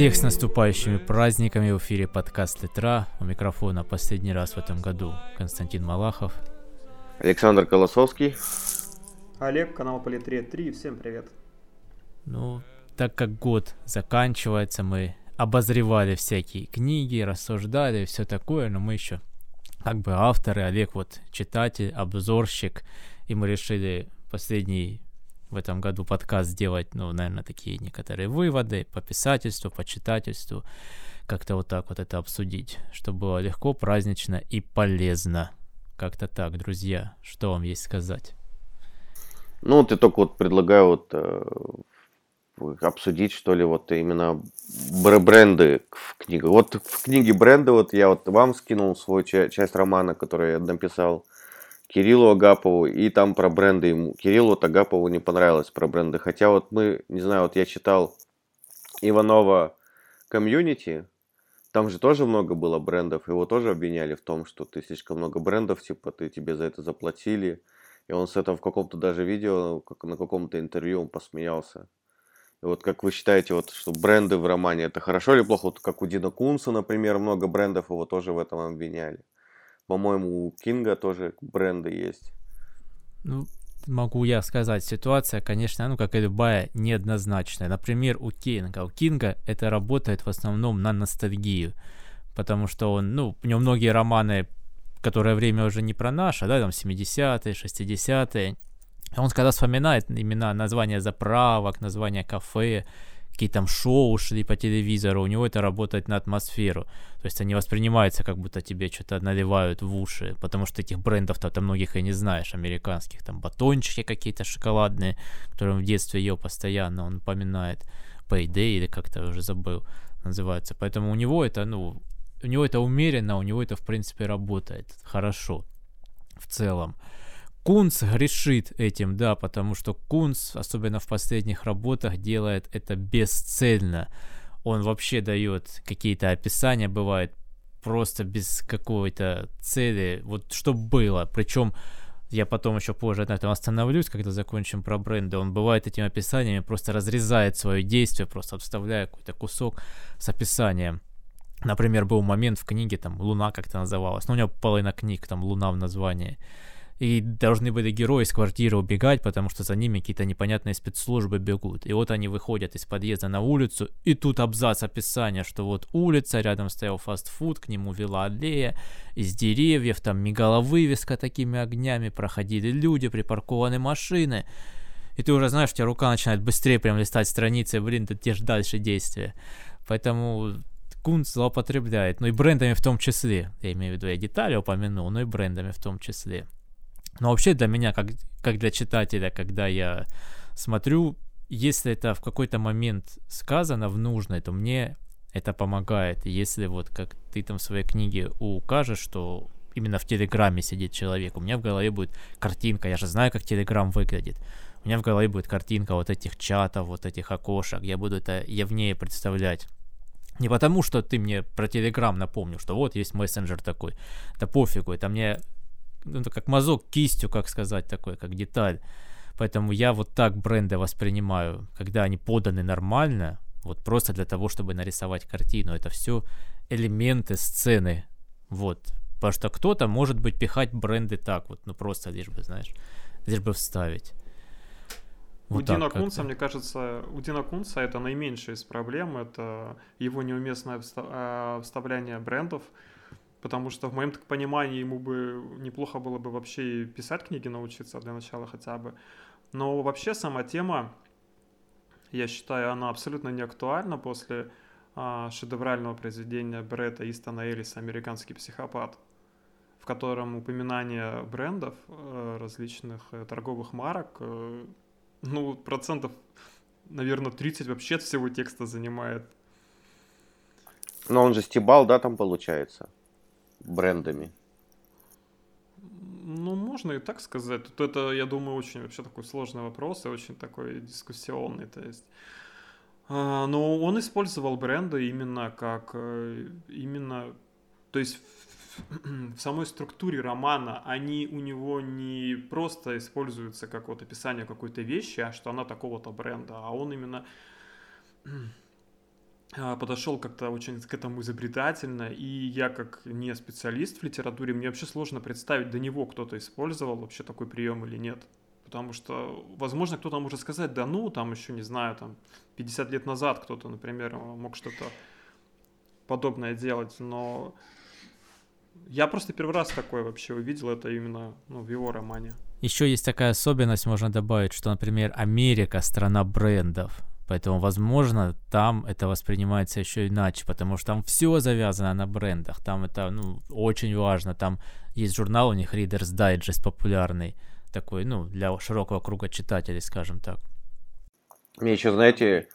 Всех с наступающими праздниками в эфире подкаст Литра. У микрофона последний раз в этом году Константин Малахов. Александр Колосовский. Олег, канал Политре 3. Всем привет. Ну, так как год заканчивается, мы обозревали всякие книги, рассуждали, все такое, но мы еще как бы авторы, Олег вот читатель, обзорщик, и мы решили последний в этом году подкаст сделать, ну, наверное, такие некоторые выводы по писательству, по читательству, как-то вот так вот это обсудить, чтобы было легко, празднично и полезно. Как-то так, друзья, что вам есть сказать? Ну, ты только вот предлагаю вот э, обсудить, что ли, вот именно бренды в книге. Вот в книге бренды, вот я вот вам скинул свою часть романа, который я написал, Кириллу Агапову, и там про бренды ему. Кириллу вот Агапову не понравилось про бренды. Хотя вот мы, не знаю, вот я читал Иванова комьюнити, там же тоже много было брендов, его тоже обвиняли в том, что ты слишком много брендов, типа, ты тебе за это заплатили. И он с этого в каком-то даже видео, как на каком-то интервью он посмеялся. И вот как вы считаете, вот, что бренды в романе это хорошо или плохо? Вот как у Дина Кунса, например, много брендов, его тоже в этом обвиняли. По-моему, у Кинга тоже бренды есть. Ну, могу я сказать, ситуация, конечно, ну, как и любая, неоднозначная. Например, у Кинга. У Кинга это работает в основном на ностальгию, потому что он, ну, у него многие романы, которое время уже не про наше, да, там 70-е, 60-е, он когда вспоминает имена, названия заправок, названия кафе, какие там шоу шли по телевизору, у него это работает на атмосферу. То есть они воспринимаются, как будто тебе что-то наливают в уши, потому что этих брендов-то ты многих и не знаешь, американских, там батончики какие-то шоколадные, которые он в детстве ел постоянно, он упоминает Payday или как-то уже забыл называется. Поэтому у него это, ну, у него это умеренно, у него это, в принципе, работает хорошо в целом. Кунц грешит этим, да, потому что Кунц, особенно в последних работах, делает это бесцельно. Он вообще дает какие-то описания, бывает просто без какой-то цели, вот что было. Причем я потом еще позже на этом остановлюсь, когда закончим про бренды. Он бывает этими описаниями просто разрезает свое действие, просто вставляя какой-то кусок с описанием. Например, был момент в книге, там, «Луна» как-то называлась. Ну, у него половина книг, там, «Луна» в названии и должны были герои из квартиры убегать, потому что за ними какие-то непонятные спецслужбы бегут. И вот они выходят из подъезда на улицу, и тут абзац описания, что вот улица, рядом стоял фастфуд, к нему вела аллея, из деревьев там мигала вывеска такими огнями, проходили люди, припаркованы машины. И ты уже знаешь, у тебя рука начинает быстрее прям листать страницы, блин, ты те дальше действия. Поэтому Кунц злоупотребляет, ну и брендами в том числе. Я имею в виду, я детали упомянул, но и брендами в том числе. Но вообще для меня, как, как для читателя, когда я смотрю, если это в какой-то момент сказано в нужной, то мне это помогает. Если вот как ты там в своей книге укажешь, что именно в Телеграме сидит человек, у меня в голове будет картинка, я же знаю, как Телеграм выглядит. У меня в голове будет картинка вот этих чатов, вот этих окошек, я буду это явнее представлять. Не потому, что ты мне про Телеграм напомнил, что вот есть мессенджер такой. Да пофигу, это мне ну, как мазок кистью, как сказать, такой, как деталь. Поэтому я вот так бренды воспринимаю, когда они поданы нормально, вот просто для того, чтобы нарисовать картину. Это все элементы сцены. Вот. Потому что кто-то, может быть, пихать бренды так вот, ну просто лишь бы, знаешь, лишь бы вставить. Вот у Дина Кунца, мне кажется, у Дина Кунца это наименьшая из проблем, это его неуместное а, вставляние брендов потому что в моем так понимании ему бы неплохо было бы вообще писать книги научиться для начала хотя бы. Но вообще сама тема, я считаю, она абсолютно не актуальна после а, шедеврального произведения Бретта Истона Элиса «Американский психопат», в котором упоминание брендов, э, различных э, торговых марок, э, ну, процентов, наверное, 30 вообще от всего текста занимает. Но он же стебал, да, там получается? Брендами? Ну, можно и так сказать. Тут это, я думаю, очень вообще такой сложный вопрос и очень такой дискуссионный. То есть, а, но он использовал бренды именно как э, именно, то есть в, самой структуре романа они у него не просто используются как вот описание какой-то вещи, а что она такого-то бренда, а он именно подошел как-то очень к этому изобретательно, и я как не специалист в литературе, мне вообще сложно представить, до него кто-то использовал вообще такой прием или нет. Потому что, возможно, кто-то может сказать, да ну, там еще, не знаю, там 50 лет назад кто-то, например, мог что-то подобное делать, но я просто первый раз такое вообще увидел, это именно ну, в его романе. Еще есть такая особенность, можно добавить, что, например, Америка — страна брендов. Поэтому, возможно, там это воспринимается еще иначе, потому что там все завязано на брендах. Там это ну, очень важно. Там есть журнал у них Reader's Digest популярный, такой, ну, для широкого круга читателей, скажем так. Мне еще, знаете,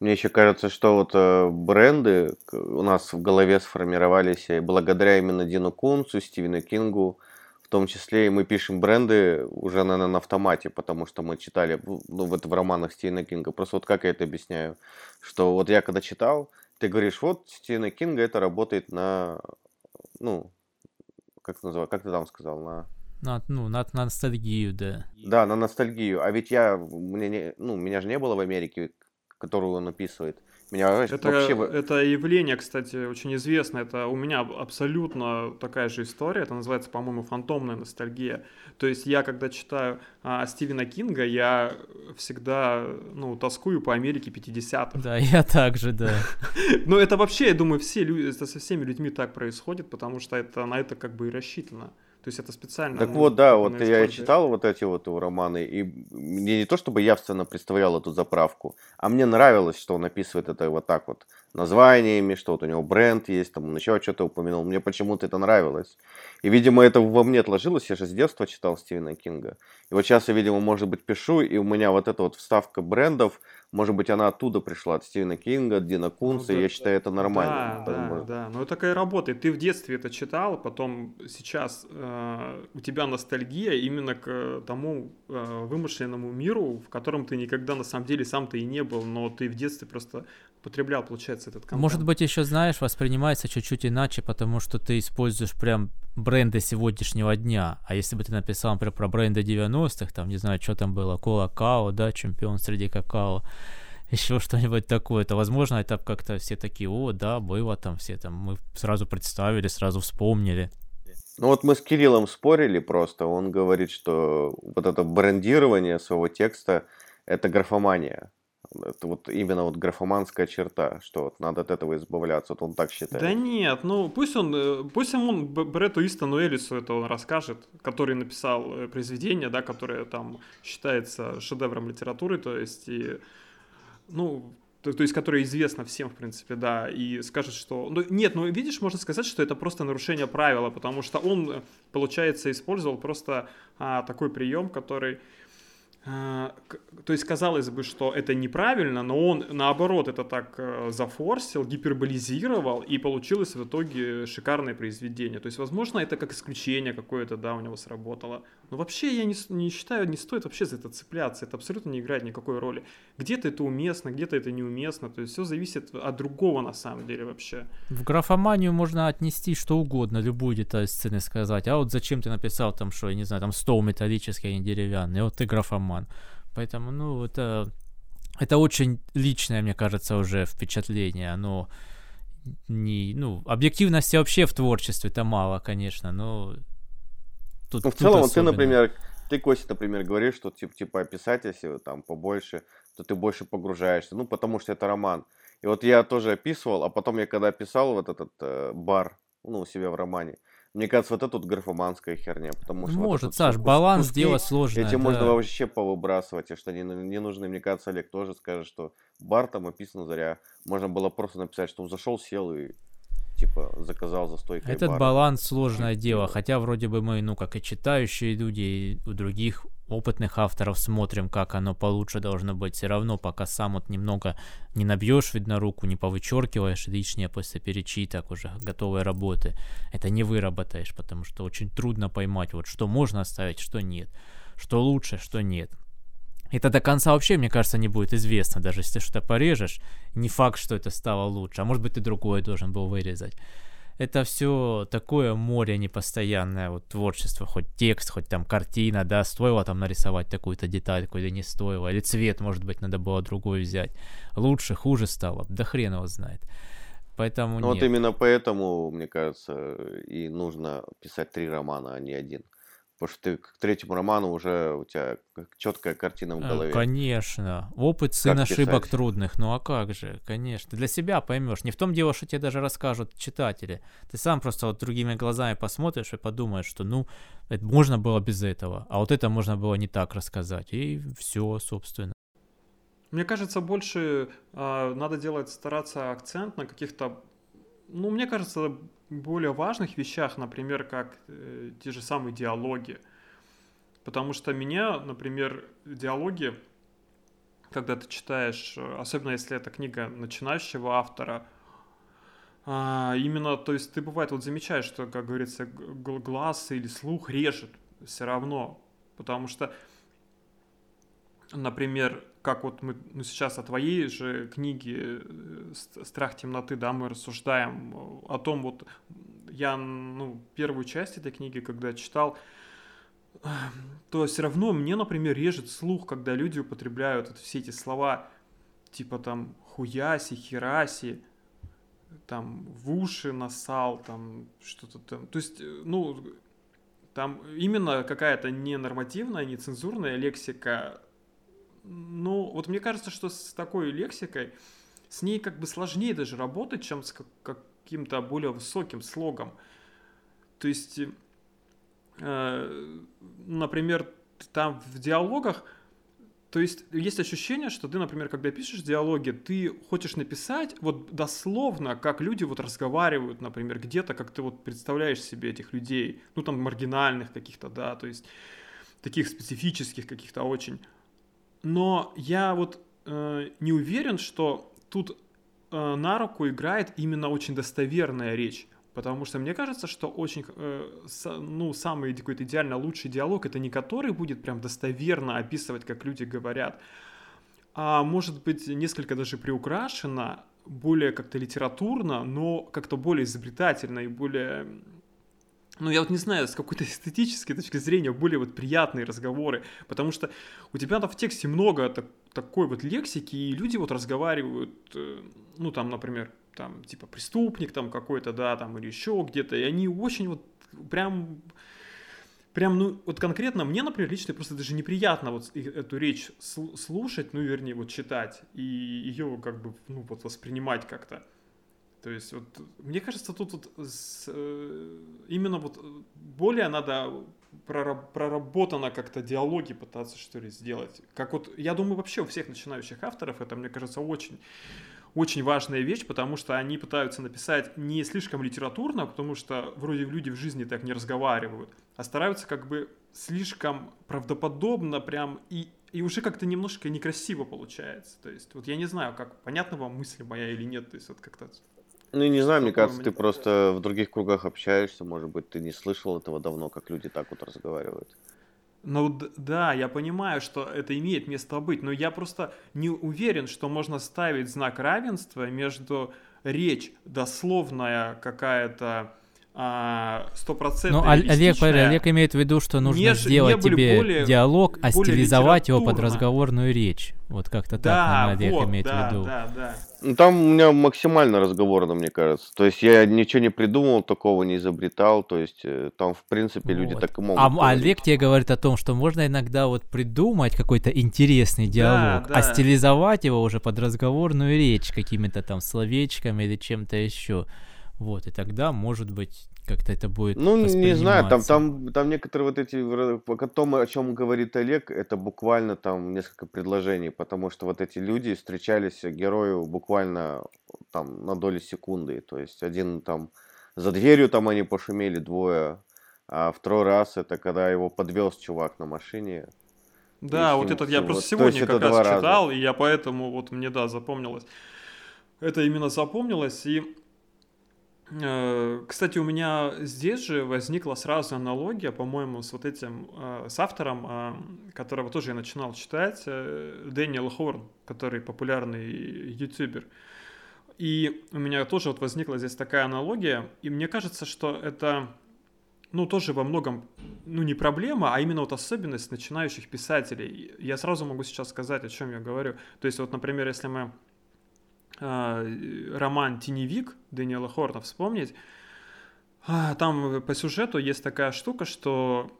мне еще кажется, что вот э, бренды у нас в голове сформировались благодаря именно Дину Кунцу, Стивену Кингу, в том числе и мы пишем бренды уже, наверное, на автомате, потому что мы читали, ну, вот в романах Стивена Кинга. Просто вот как я это объясняю, что вот я когда читал, ты говоришь, вот Стивена Кинга это работает на, ну, как называется, как ты там сказал, на... На, ну, на, на ностальгию, да. Да, на ностальгию. А ведь я, мне не, ну, меня же не было в Америке, которую он описывает. Меня это, вообще... это явление, кстати, очень известно. Это у меня абсолютно такая же история. Это называется, по-моему, фантомная ностальгия. То есть я, когда читаю а, Стивена Кинга, я всегда, ну, тоскую по Америке 50-х. Да, я также, да. Но это вообще, я думаю, все люди, это со всеми людьми так происходит, потому что это на это как бы и рассчитано. То есть это специально. Так вот, да, вот я читал вот эти вот романы, и мне не то чтобы явственно представлял эту заправку, а мне нравилось, что он описывает это вот так вот названиями, что вот у него бренд есть, там он еще что-то упомянул. Мне почему-то это нравилось. И, видимо, это во мне отложилось. Я же с детства читал Стивена Кинга. И вот сейчас я, видимо, может быть, пишу, и у меня вот эта вот вставка брендов, может быть, она оттуда пришла, от Стивена Кинга, от Дина Кунца, ну, да, я считаю, это нормально. Да, да, да, ну это такая работа. Ты в детстве это читал, потом сейчас э, у тебя ностальгия именно к тому э, вымышленному миру, в котором ты никогда на самом деле сам-то и не был, но ты в детстве просто потреблял, получается, этот контент. Может быть, еще, знаешь, воспринимается чуть-чуть иначе, потому что ты используешь прям бренды сегодняшнего дня. А если бы ты написал, например, про бренды 90-х, там, не знаю, что там было, Кола Као, да, чемпион среди какао, еще что-нибудь такое, то, возможно, это как-то все такие, о, да, было там все там, мы сразу представили, сразу вспомнили. Ну вот мы с Кириллом спорили просто, он говорит, что вот это брендирование своего текста – это графомания. Это вот именно вот графоманская черта, что вот надо от этого избавляться, вот он так считает. Да нет, ну пусть он, э, пусть он Брету Истону Элису это он расскажет, который написал э, произведение, да, которое там считается шедевром литературы, то есть и, ну, то, то есть, которое известно всем, в принципе, да, и скажет, что... Ну, нет, ну, видишь, можно сказать, что это просто нарушение правила, потому что он, получается, использовал просто а, такой прием, который то есть казалось бы, что это неправильно, но он наоборот это так э, зафорсил, гиперболизировал, и получилось в итоге шикарное произведение. То есть, возможно, это как исключение какое-то, да, у него сработало. Но вообще я не, не считаю, не стоит вообще за это цепляться, это абсолютно не играет никакой роли. Где-то это уместно, где-то это неуместно, то есть все зависит от другого на самом деле вообще. В графоманию можно отнести что угодно, любую деталь сцены сказать, а вот зачем ты написал там, что, я не знаю, там стол металлический, а не деревянный, вот ты графоман. Поэтому, ну, это, это очень личное, мне кажется, уже впечатление, оно не, ну, объективности вообще в творчестве-то мало, конечно, но Тут, ну, в целом, особенно. ты, например, ты, Костя, например, говоришь, что типа, типа описать, если там побольше, то ты больше погружаешься. Ну, потому что это роман. И вот я тоже описывал, а потом я когда писал вот этот э, бар, ну, у себя в романе, мне кажется, вот это вот графоманская херня, потому что... Может, вот Саш, баланс куски, дело сложное. Эти да. можно вообще повыбрасывать, и что они не нужны. Мне кажется, Олег тоже скажет, что бар там описано зря. Можно было просто написать, что он зашел, сел и типа заказал за стойкой Этот бара. баланс сложное дело, хотя вроде бы мы, ну, как и читающие люди, и у других опытных авторов смотрим, как оно получше должно быть. Все равно, пока сам вот немного не набьешь, видно, руку, не повычеркиваешь лишнее после перечиток уже готовой работы, это не выработаешь, потому что очень трудно поймать, вот что можно оставить, что нет, что лучше, что нет. Это до конца вообще, мне кажется, не будет известно. Даже если что-то порежешь, не факт, что это стало лучше. А может быть, ты другое должен был вырезать. Это все такое море непостоянное, вот творчество, хоть текст, хоть там картина, да, стоило там нарисовать такую-то детальку или не стоило, или цвет, может быть, надо было другой взять. Лучше, хуже стало, да хрен его знает. Поэтому ну, Вот именно поэтому, мне кажется, и нужно писать три романа, а не один. Потому что ты к третьему роману уже у тебя четкая картина в э, голове. Конечно. Опыт сын ошибок писать? трудных. Ну а как же, конечно. Для себя поймешь. Не в том дело, что тебе даже расскажут читатели. Ты сам просто вот другими глазами посмотришь и подумаешь, что ну, это можно было без этого. А вот это можно было не так рассказать. И все, собственно. Мне кажется, больше э, надо делать, стараться акцент на каких-то, ну, мне кажется, более важных вещах, например, как э, те же самые диалоги. Потому что меня, например, диалоги, когда ты читаешь, особенно если это книга начинающего автора, а, именно, то есть ты бывает вот замечаешь, что, как говорится, глаз или слух режет все равно, потому что, например, как вот мы ну, сейчас о твоей же книге э, «Страх темноты», да, мы рассуждаем о том, вот я, ну, первую часть этой книги, когда читал, то все равно мне, например, режет слух, когда люди употребляют вот все эти слова, типа там хуяси, хераси, там в уши насал, там что-то там. То есть, ну, там именно какая-то ненормативная, нецензурная лексика ну, вот мне кажется, что с такой лексикой, с ней как бы сложнее даже работать, чем с каким-то более высоким слогом. То есть, э, например, там в диалогах, то есть есть ощущение, что ты, например, когда пишешь диалоги, ты хочешь написать вот дословно, как люди вот разговаривают, например, где-то, как ты вот представляешь себе этих людей, ну там маргинальных каких-то, да, то есть таких специфических каких-то очень но я вот э, не уверен, что тут э, на руку играет именно очень достоверная речь. Потому что мне кажется, что очень, э, с, ну, самый какой-то идеально лучший диалог это не который будет прям достоверно описывать, как люди говорят, а может быть несколько даже приукрашено, более как-то литературно, но как-то более изобретательно и более ну, я вот не знаю, с какой-то эстетической точки зрения более вот приятные разговоры, потому что у тебя там в тексте много так, такой вот лексики, и люди вот разговаривают, э, ну, там, например, там, типа, преступник там какой-то, да, там, или еще где-то, и они очень вот прям, прям, ну, вот конкретно мне, например, лично просто даже неприятно вот эту речь слушать, ну, вернее, вот читать, и ее как бы, ну, вот воспринимать как-то. То есть вот мне кажется, тут вот с, э, именно вот более надо проработано как-то диалоги пытаться что ли сделать. Как вот, я думаю, вообще у всех начинающих авторов это, мне кажется, очень очень важная вещь, потому что они пытаются написать не слишком литературно, потому что вроде люди в жизни так не разговаривают, а стараются как бы слишком правдоподобно прям и, и уже как-то немножко некрасиво получается. То есть вот я не знаю, как понятна вам мысль моя или нет, то есть вот как-то ну, не знаю, мне кажется, ты просто в других кругах общаешься, может быть, ты не слышал этого давно, как люди так вот разговаривают. Ну да, я понимаю, что это имеет место быть, но я просто не уверен, что можно ставить знак равенства между речь дословная какая-то стопроцентно Ну, Олег, Олег имеет в виду, что нужно не, сделать не тебе более, диалог, а стилизовать его под разговорную речь. Вот как-то так, да, Олег вот, имеет да, в виду. Да, да. Ну, там у меня максимально разговорно, мне кажется. То есть я ничего не придумал, такого не изобретал. То есть э, там, в принципе, люди вот. так и могут. А говорить. Олег тебе говорит о том, что можно иногда вот придумать какой-то интересный диалог, да, да. а стилизовать его уже под разговорную речь какими-то там словечками или чем-то еще. Вот, и тогда, может быть, как-то это будет Ну, не знаю, там, там, там некоторые вот эти, о том, о чем говорит Олег, это буквально там несколько предложений, потому что вот эти люди встречались герою буквально там на доли секунды, то есть один там за дверью там они пошумели двое, а второй раз это когда его подвез чувак на машине. Да, вот этот я просто вот, сегодня как раз читал, раза. и я поэтому вот мне, да, запомнилось. Это именно запомнилось, и кстати, у меня здесь же возникла сразу аналогия, по-моему, с вот этим, э, с автором, э, которого тоже я начинал читать, Дэниел Хорн, который популярный ютубер. И у меня тоже вот возникла здесь такая аналогия, и мне кажется, что это, ну, тоже во многом, ну, не проблема, а именно вот особенность начинающих писателей. Я сразу могу сейчас сказать, о чем я говорю. То есть вот, например, если мы э, роман «Теневик» Дэниела Хорта вспомнить, а, там по сюжету есть такая штука, что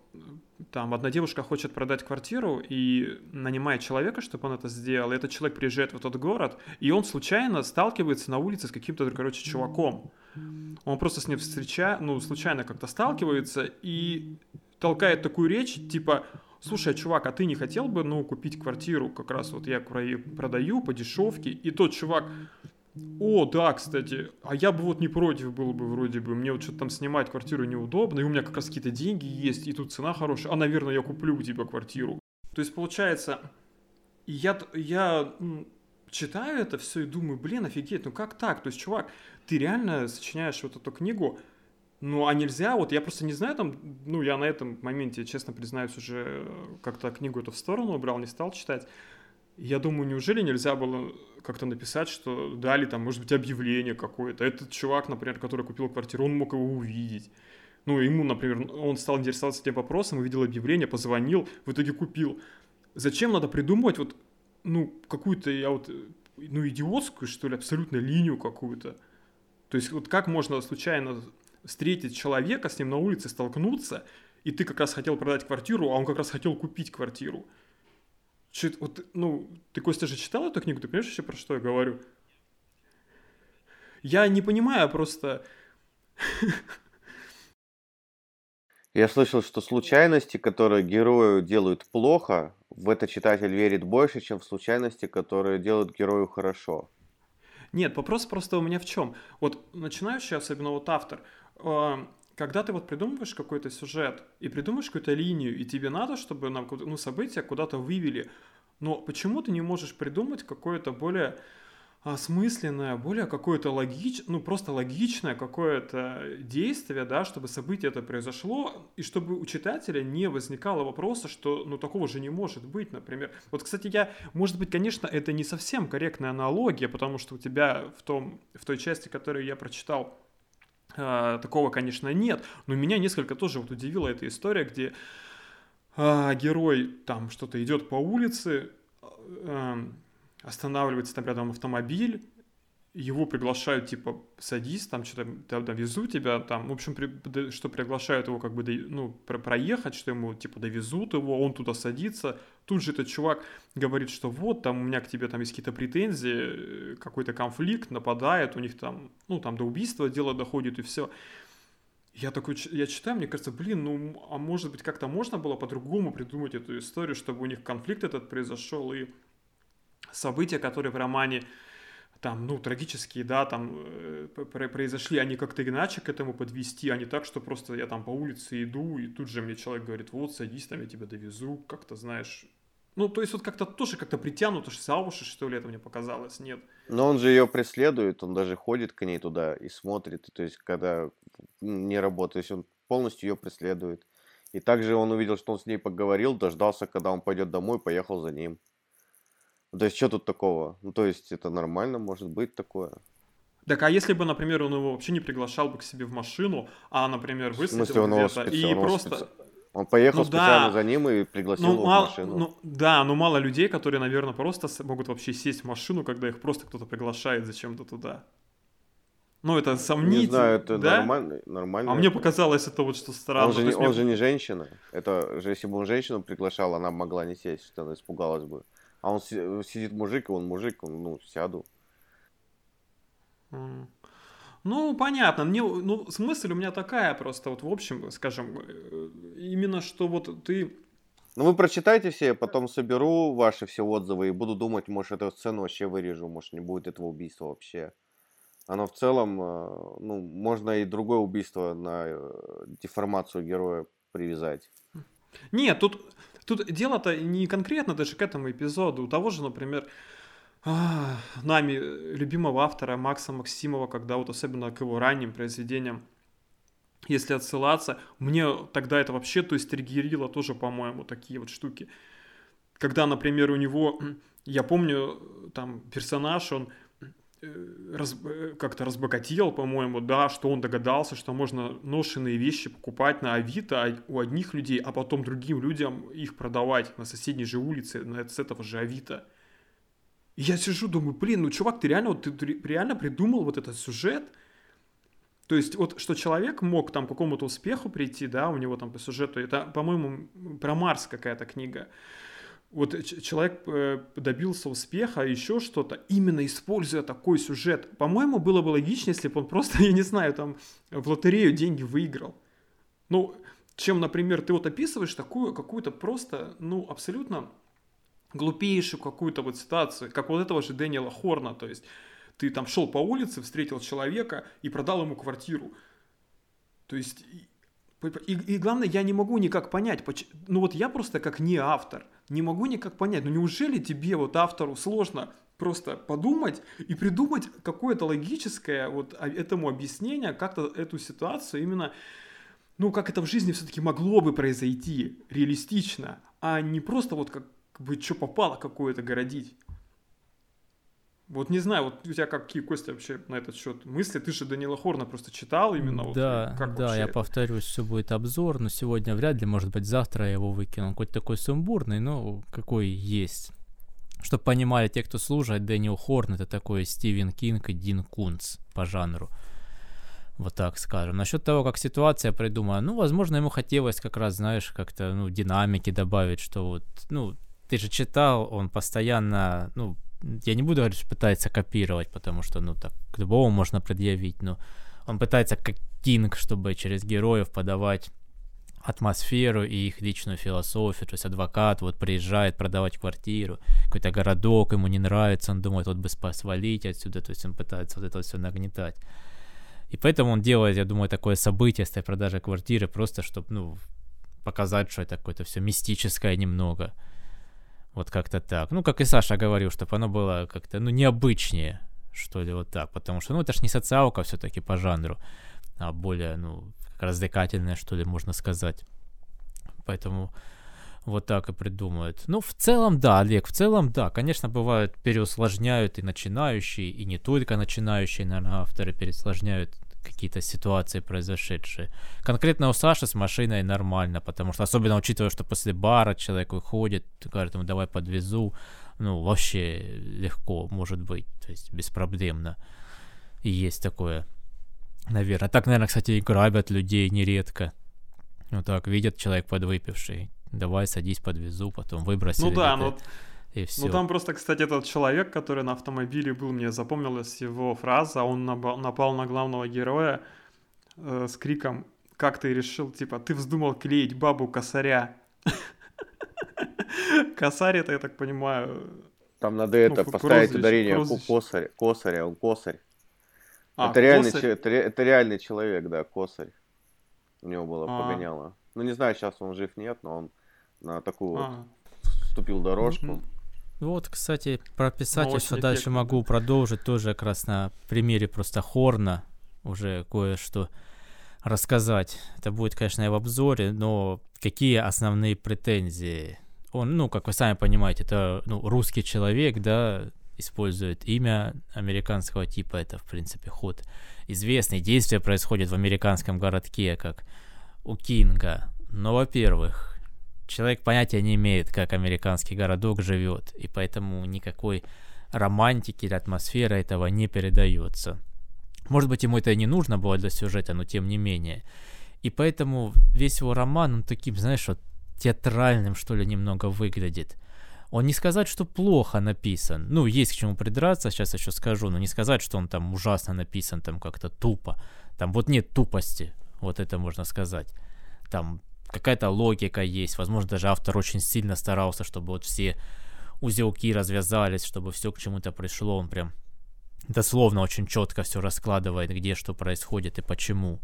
там одна девушка хочет продать квартиру и нанимает человека, чтобы он это сделал. И этот человек приезжает в этот город, и он случайно сталкивается на улице с каким-то, короче, чуваком. Он просто с ним встречает, ну, случайно как-то сталкивается и толкает такую речь, типа, слушай, чувак, а ты не хотел бы, ну, купить квартиру, как раз вот я продаю по дешевке, и тот чувак, о, да, кстати, а я бы вот не против был бы вроде бы, мне вот что-то там снимать квартиру неудобно, и у меня как раз какие-то деньги есть, и тут цена хорошая, а, наверное, я куплю у тебя квартиру. То есть, получается, я, я читаю это все и думаю, блин, офигеть, ну как так? То есть, чувак, ты реально сочиняешь вот эту книгу, ну, а нельзя, вот я просто не знаю, там, ну, я на этом моменте, честно признаюсь, уже как-то книгу эту в сторону убрал, не стал читать. Я думаю, неужели нельзя было как-то написать, что дали там, может быть, объявление какое-то. Этот чувак, например, который купил квартиру, он мог его увидеть. Ну, ему, например, он стал интересоваться этим вопросом, увидел объявление, позвонил, в итоге купил. Зачем надо придумывать вот, ну, какую-то, я вот, ну, идиотскую, что ли, абсолютно линию какую-то? То есть вот как можно случайно встретить человека, с ним на улице столкнуться, и ты как раз хотел продать квартиру, а он как раз хотел купить квартиру. Чит, вот, ну, ты, Костя, же читал эту книгу? Ты понимаешь вообще, про что я говорю? Я не понимаю просто... Я слышал, что случайности, которые герою делают плохо, в это читатель верит больше, чем в случайности, которые делают герою хорошо. Нет, вопрос просто у меня в чем? Вот начинающий, особенно вот автор, а, когда ты вот придумываешь какой-то сюжет и придумаешь какую-то линию, и тебе надо, чтобы нам ну, события куда-то вывели, но почему ты не можешь придумать какое-то более осмысленное, более какое-то логичное, ну просто логичное какое-то действие, да, чтобы событие это произошло, и чтобы у читателя не возникало вопроса, что ну такого же не может быть, например. Вот, кстати, я, может быть, конечно, это не совсем корректная аналогия, потому что у тебя в, том, в той части, которую я прочитал, а, такого, конечно, нет, но меня несколько тоже вот удивила эта история, где э, герой там что-то идет по улице, э, останавливается там рядом автомобиль, его приглашают, типа, садись, там что-то там, довезу тебя, там, в общем, при, что приглашают его как бы, ну, про, проехать, что ему, типа, довезут его, он туда садится, тут же этот чувак говорит, что вот, там, у меня к тебе там есть какие-то претензии, какой-то конфликт, нападает, у них там, ну, там до убийства дело доходит и все. Я такой, я читаю, мне кажется, блин, ну, а может быть, как-то можно было по-другому придумать эту историю, чтобы у них конфликт этот произошел, и события, которые в романе там, ну, трагические, да, там э, произошли, они как-то иначе к этому подвести, а не так, что просто я там по улице иду, и тут же мне человек говорит, вот, садись, там я тебя довезу, как-то, знаешь, ну, то есть вот как-то тоже как-то притянуто за уши, что ли, это мне показалось, нет. Но он же ее преследует, он даже ходит к ней туда и смотрит, то есть когда не работает, то есть он полностью ее преследует. И также он увидел, что он с ней поговорил, дождался, когда он пойдет домой, поехал за ним. То есть, что тут такого? Ну, то есть, это нормально, может быть такое. Так, а если бы, например, он его вообще не приглашал бы к себе в машину, а, например, высадил где-то и просто... Специ... Он поехал ну, специально да. за ним и пригласил ну, его мало, в машину. Ну, да, но мало людей, которые, наверное, просто могут вообще сесть в машину, когда их просто кто-то приглашает зачем-то туда. Ну, это сомнительно. Не знаю, это да? нормально, нормально. А мне показалось это вот что странно. Он же, не, он мне... же не женщина. Это же если бы он женщину приглашал, она могла не сесть, что она испугалась бы. А он сидит мужик, и он мужик, он, ну, сяду. Ну, понятно. Мне, ну, смысл у меня такая просто, вот в общем, скажем, э, именно что вот ты... Ну, вы прочитайте все, я потом соберу ваши все отзывы и буду думать, может, эту сцену вообще вырежу, может, не будет этого убийства вообще. Оно в целом, э, ну, можно и другое убийство на э, деформацию героя привязать. Нет, тут Тут дело-то не конкретно даже к этому эпизоду. У того же, например, а, нами любимого автора Макса Максимова, когда вот особенно к его ранним произведениям, если отсылаться, мне тогда это вообще, то есть, триггерило тоже, по-моему, такие вот штуки. Когда, например, у него, я помню, там персонаж, он раз, э, как-то разбогател, по-моему, да, что он догадался, что можно ношенные вещи покупать на Авито а у одних людей, а потом другим людям их продавать на соседней же улице, на, с этого же Авито. И я сижу, думаю, блин, ну, чувак, ты реально, вот, ты реально придумал вот этот сюжет, то есть вот что человек мог там к какому-то успеху прийти, да, у него там по сюжету, это, по-моему, про Марс какая-то книга. Вот человек э, добился успеха, еще что-то, именно используя такой сюжет. По-моему, было бы логичнее, если бы он просто, я не знаю, там в лотерею деньги выиграл. Ну, чем, например, ты вот описываешь такую какую-то просто, ну, абсолютно глупейшую какую-то вот ситуацию, как вот этого же Дэниела Хорна, то есть ты там шел по улице, встретил человека и продал ему квартиру. То есть, и, и главное, я не могу никак понять, ну вот я просто как не автор, не могу никак понять, ну неужели тебе, вот автору, сложно просто подумать и придумать какое-то логическое вот этому объяснение, как-то эту ситуацию именно, ну как это в жизни все-таки могло бы произойти реалистично, а не просто вот как бы что попало какое-то городить. Вот не знаю, вот у тебя какие, Костя, вообще на этот счет мысли? Ты же Данила Хорна просто читал именно. Да, вот, как да, я это? повторюсь, все будет обзор, но сегодня вряд ли, может быть, завтра я его выкину. Он какой-то такой сумбурный, но какой есть. Чтобы понимали те, кто служит, Дэниел Хорн это такой Стивен Кинг и Дин Кунц по жанру. Вот так скажем. Насчет того, как ситуация придумана, ну, возможно, ему хотелось как раз, знаешь, как-то, ну, динамики добавить, что вот, ну, ты же читал, он постоянно, ну, я не буду говорить, что пытается копировать, потому что, ну, так, к любому можно предъявить, но он пытается как Кинг, чтобы через героев подавать атмосферу и их личную философию. То есть адвокат вот приезжает продавать квартиру, какой-то городок ему не нравится, он думает, вот бы свалить отсюда, то есть он пытается вот это все нагнетать. И поэтому он делает, я думаю, такое событие с этой продажей квартиры, просто чтобы, ну, показать, что это какое-то все мистическое немного. Вот как-то так. Ну, как и Саша говорил, чтобы оно было как-то, ну, необычнее, что ли, вот так. Потому что, ну, это ж не социалка все-таки по жанру, а более, ну, как развлекательная, что ли, можно сказать. Поэтому вот так и придумают. Ну, в целом, да, Олег, в целом, да, конечно, бывают, переусложняют и начинающие, и не только начинающие, наверное, авторы переусложняют какие-то ситуации произошедшие. Конкретно у Саши с машиной нормально, потому что, особенно учитывая, что после бара человек выходит, говорит ему, давай подвезу, ну, вообще легко, может быть, то есть беспроблемно. И есть такое, наверное. Так, наверное, кстати, и грабят людей нередко. Вот так, видят человек подвыпивший, давай садись, подвезу, потом выбросили. Ну да, но и все. Ну там просто, кстати, этот человек, который на автомобиле был, мне запомнилась его фраза, он напал на главного героя э, с криком «Как ты решил, типа, ты вздумал клеить бабу косаря?» Косарь это, я так понимаю... Там надо ну, это, поставить ударение косарь, косаря, он косарь. А, это, реальный, это, это реальный человек, да, косарь. У него было а. погоняло. Ну, не знаю, сейчас он жив, нет, но он на такую а. вот вступил дорожку. Вот, кстати, про писательство ну, дальше могу продолжить тоже как раз на примере просто Хорна уже кое-что рассказать. Это будет, конечно, и в обзоре, но какие основные претензии? Он, ну, как вы сами понимаете, это ну, русский человек, да, использует имя американского типа, это, в принципе, ход известный. Действие происходит в американском городке, как у Кинга. Но, во-первых, человек понятия не имеет, как американский городок живет, и поэтому никакой романтики или атмосферы этого не передается. Может быть, ему это и не нужно было для сюжета, но тем не менее. И поэтому весь его роман, он таким, знаешь, вот театральным, что ли, немного выглядит. Он не сказать, что плохо написан. Ну, есть к чему придраться, сейчас еще скажу, но не сказать, что он там ужасно написан, там как-то тупо. Там вот нет тупости, вот это можно сказать. Там какая-то логика есть. Возможно, даже автор очень сильно старался, чтобы вот все узелки развязались, чтобы все к чему-то пришло. Он прям дословно очень четко все раскладывает, где что происходит и почему.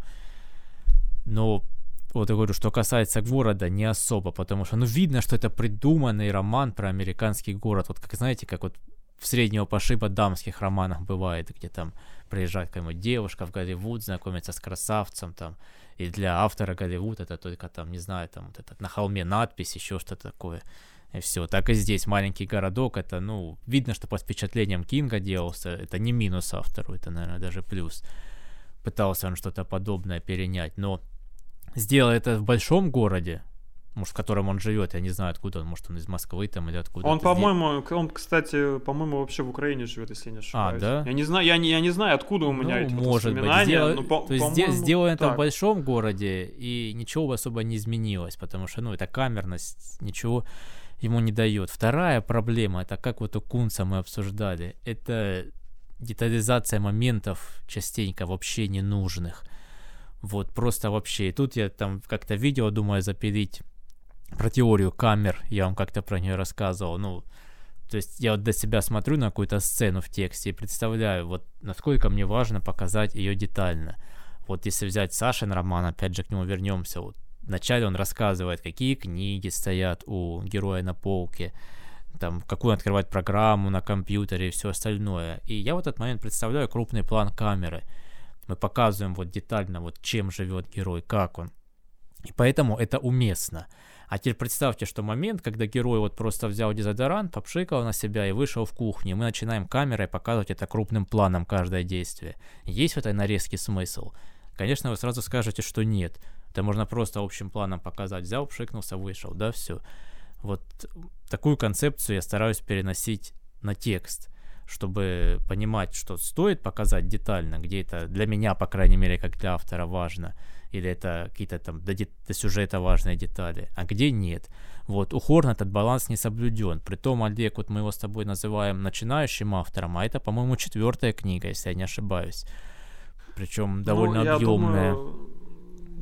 Но вот я говорю, что касается города, не особо, потому что, ну, видно, что это придуманный роман про американский город. Вот как, знаете, как вот в среднего пошиба дамских романах бывает, где там приезжает какая-нибудь девушка в Голливуд, знакомится с красавцем, там, и для автора Голливуд это только там, не знаю, там вот этот на холме надпись, еще что-то такое. И все. Так и здесь маленький городок, это, ну, видно, что под впечатлением Кинга делался. Это не минус автору, это, наверное, даже плюс. Пытался он что-то подобное перенять, но сделал это в большом городе, может, в котором он живет, я не знаю, откуда он, может, он из Москвы там или откуда. Он, по-моему, он, кстати, по-моему, вообще в Украине живет, если не а, ошибаюсь. А, да? Я не знаю, я не, я не знаю, откуда у меня ну, эти может быть. Сделал, но, по, То есть сделал это в большом городе, и ничего особо не изменилось, потому что, ну, это камерность, ничего ему не дает. Вторая проблема, это как вот у Кунца мы обсуждали, это детализация моментов частенько вообще ненужных. Вот, просто вообще. И тут я там как-то видео думаю запилить про теорию камер, я вам как-то про нее рассказывал, ну, то есть я вот для себя смотрю на какую-то сцену в тексте и представляю, вот насколько мне важно показать ее детально. Вот если взять Сашин роман, опять же к нему вернемся, вот вначале он рассказывает, какие книги стоят у героя на полке, там, какую он открывает программу на компьютере и все остальное. И я в этот момент представляю крупный план камеры. Мы показываем вот детально, вот чем живет герой, как он. И поэтому это уместно. А теперь представьте, что момент, когда герой вот просто взял дезодорант, попшикал на себя и вышел в кухню, мы начинаем камерой показывать это крупным планом каждое действие. Есть в этой нарезке смысл? Конечно, вы сразу скажете, что нет. Это можно просто общим планом показать. Взял, пшикнулся, вышел, да, все. Вот такую концепцию я стараюсь переносить на текст чтобы понимать, что стоит показать детально, где это для меня, по крайней мере, как для автора важно, или это какие-то там до, до сюжета важные детали, а где нет. Вот, у Хорна этот баланс не соблюден. Притом, Олег, вот мы его с тобой называем начинающим автором, а это, по-моему, четвертая книга, если я не ошибаюсь. Причем ну, довольно ну, объемная. Думаю,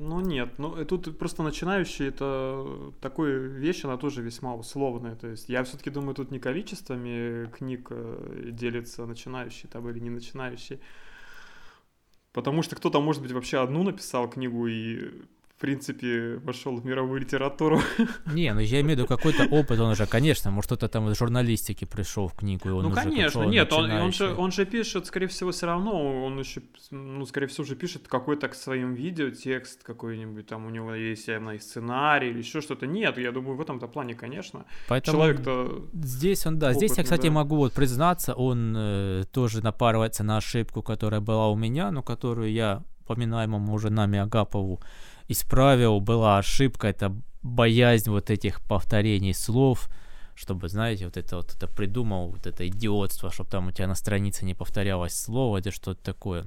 ну нет, ну тут просто начинающий это такой вещь, она тоже весьма условная. То есть я все-таки думаю, тут не количествами книг э, делится начинающий там или не начинающий. Потому что кто-то, может быть, вообще одну написал книгу и принципе, вошел в мировую литературу. Не, ну я имею в виду какой-то опыт, он уже, конечно, может, кто-то там из журналистики пришел в книгу, и он ну, уже конечно, нет, он, он, же, он же пишет, скорее всего, все равно, он еще, ну, скорее всего, уже пишет какой-то к своим видео текст какой-нибудь, там у него есть явно и сценарий или еще что-то. Нет, я думаю, в этом-то плане, конечно. Поэтому Человек-то здесь он, да, опытный, здесь я, кстати, да. могу вот признаться, он э, тоже напарывается на ошибку, которая была у меня, но которую я поминаемому уже нами Агапову исправил, была ошибка, это боязнь вот этих повторений слов, чтобы, знаете, вот это вот это придумал, вот это идиотство, чтобы там у тебя на странице не повторялось слово или что-то такое.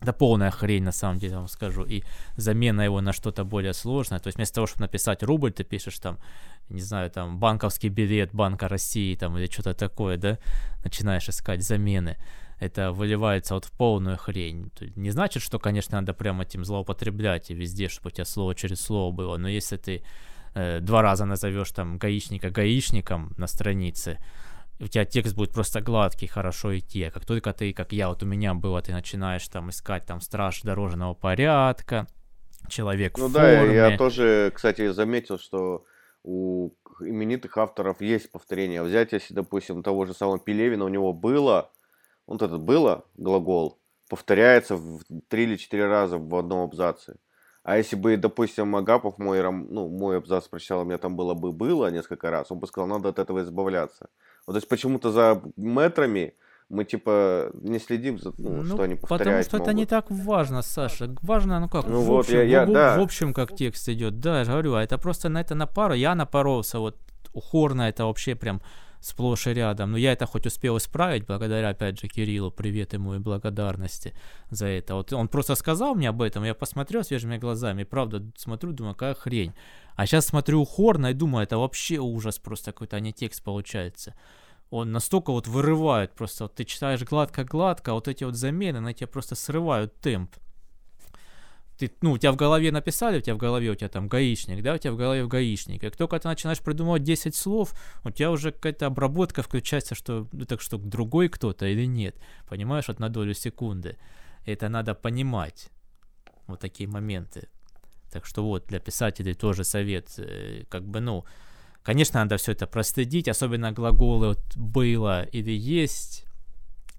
Это полная хрень, на самом деле, вам скажу. И замена его на что-то более сложное. То есть вместо того, чтобы написать рубль, ты пишешь там, не знаю, там, банковский билет Банка России, там, или что-то такое, да? Начинаешь искать замены это выливается вот в полную хрень. Не значит, что, конечно, надо прям этим злоупотреблять и везде, чтобы у тебя слово через слово было, но если ты э, два раза назовешь там гаишника гаишником на странице, у тебя текст будет просто гладкий, хорошо идти. А как только ты, как я, вот у меня было, ты начинаешь там искать там страж дорожного порядка, человек ну в да, форме. я тоже, кстати, заметил, что у именитых авторов есть повторение. Взять, если, допустим, того же самого Пелевина, у него было вот это было, глагол, повторяется в три или четыре раза в одном абзаце. А если бы, допустим, Агапов мой, ну, мой абзац прочитал, у меня там было бы было несколько раз, он бы сказал, надо от этого избавляться. Вот, то есть почему-то за метрами мы типа не следим за ну, ну, что они повторяют. Потому что могут. это не так важно, Саша. Важно, ну как, ну, в, вот, общем, я, я, в, да. в общем, как текст идет. Да, я говорю, а это просто на это напару. Я напоролся, вот у Хорна это вообще прям сплошь и рядом. Но я это хоть успел исправить, благодаря, опять же, Кириллу, привет ему и благодарности за это. Вот он просто сказал мне об этом, я посмотрел свежими глазами, и правда смотрю, думаю, какая хрень. А сейчас смотрю Хорна и думаю, это вообще ужас просто какой-то, а не текст получается. Он настолько вот вырывает просто, вот ты читаешь гладко-гладко, а вот эти вот замены, на тебя просто срывают темп ты, ну, у тебя в голове написали, у тебя в голове у тебя там гаишник, да, у тебя в голове в гаишник. Как только ты начинаешь придумывать 10 слов, у тебя уже какая-то обработка включается, что, ну, так что другой кто-то или нет. Понимаешь, вот на долю секунды. Это надо понимать. Вот такие моменты. Так что вот, для писателей тоже совет. Э, как бы, ну, конечно, надо все это простыдить, особенно глаголы вот было или есть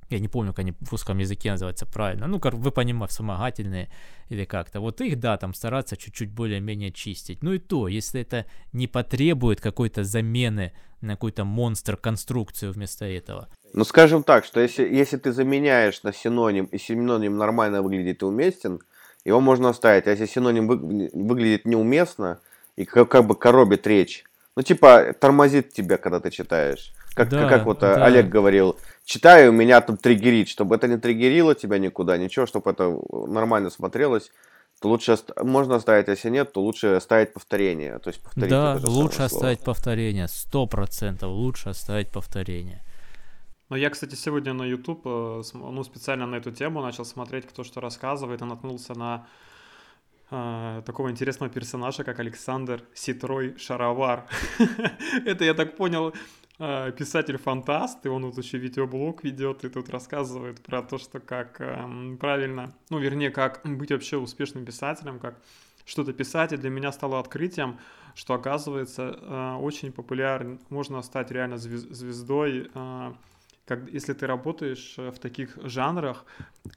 я не помню, как они в русском языке называются правильно, ну, как вы понимаете, вспомогательные или как-то. Вот их, да, там стараться чуть-чуть более-менее чистить. Ну и то, если это не потребует какой-то замены на какой-то монстр-конструкцию вместо этого. Ну, скажем так, что если, если ты заменяешь на синоним, и синоним нормально выглядит и уместен, его можно оставить. А если синоним вы, выглядит неуместно и как, как бы коробит речь, ну, типа, тормозит тебя, когда ты читаешь. Как, да, как вот э, да. Олег говорил, читаю, меня тут триггерит, чтобы это не триггерило тебя никуда, ничего, чтобы это нормально смотрелось, то лучше можно оставить, если нет, то лучше оставить повторение. То есть повторить да, лучше оставить слово. повторение, сто процентов лучше оставить повторение. Но я, кстати, сегодня на YouTube, э, ну, специально на эту тему начал смотреть, кто что рассказывает, и наткнулся на э, такого интересного персонажа, как Александр Ситрой Шаровар. Это, я так понял, э, писатель-фантаст, и он вот еще видеоблог ведет, и тут рассказывает про то, что как э, правильно, ну, вернее, как быть вообще успешным писателем, как что-то писать, и для меня стало открытием, что, оказывается, э, очень популярен, можно стать реально звездой э, как, если ты работаешь э, в таких жанрах,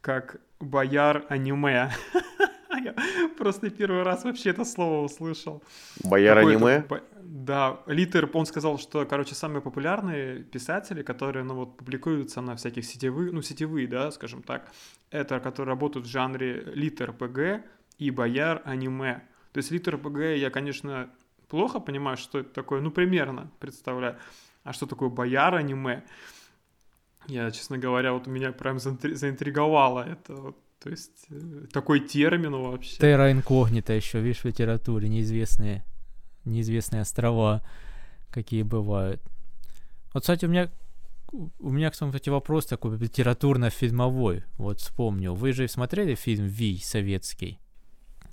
как бояр аниме. Я просто первый раз вообще это слово услышал. Бояр аниме? Да, Литер, он сказал, что, короче, самые популярные писатели, которые, ну вот, публикуются на всяких сетевых, ну, сетевые, да, скажем так, это, которые работают в жанре Литер ПГ и бояр аниме. То есть Литер ПГ я, конечно, плохо понимаю, что это такое, ну, примерно представляю. А что такое бояр аниме? Я, честно говоря, вот меня прям заинтриговало это. Вот, то есть э, такой термин вообще. Терра инкогнита еще, видишь, в литературе неизвестные, неизвестные острова, какие бывают. Вот, кстати, у меня у меня, кстати, вопрос такой литературно-фильмовой. Вот вспомнил. Вы же смотрели фильм «Ви» советский?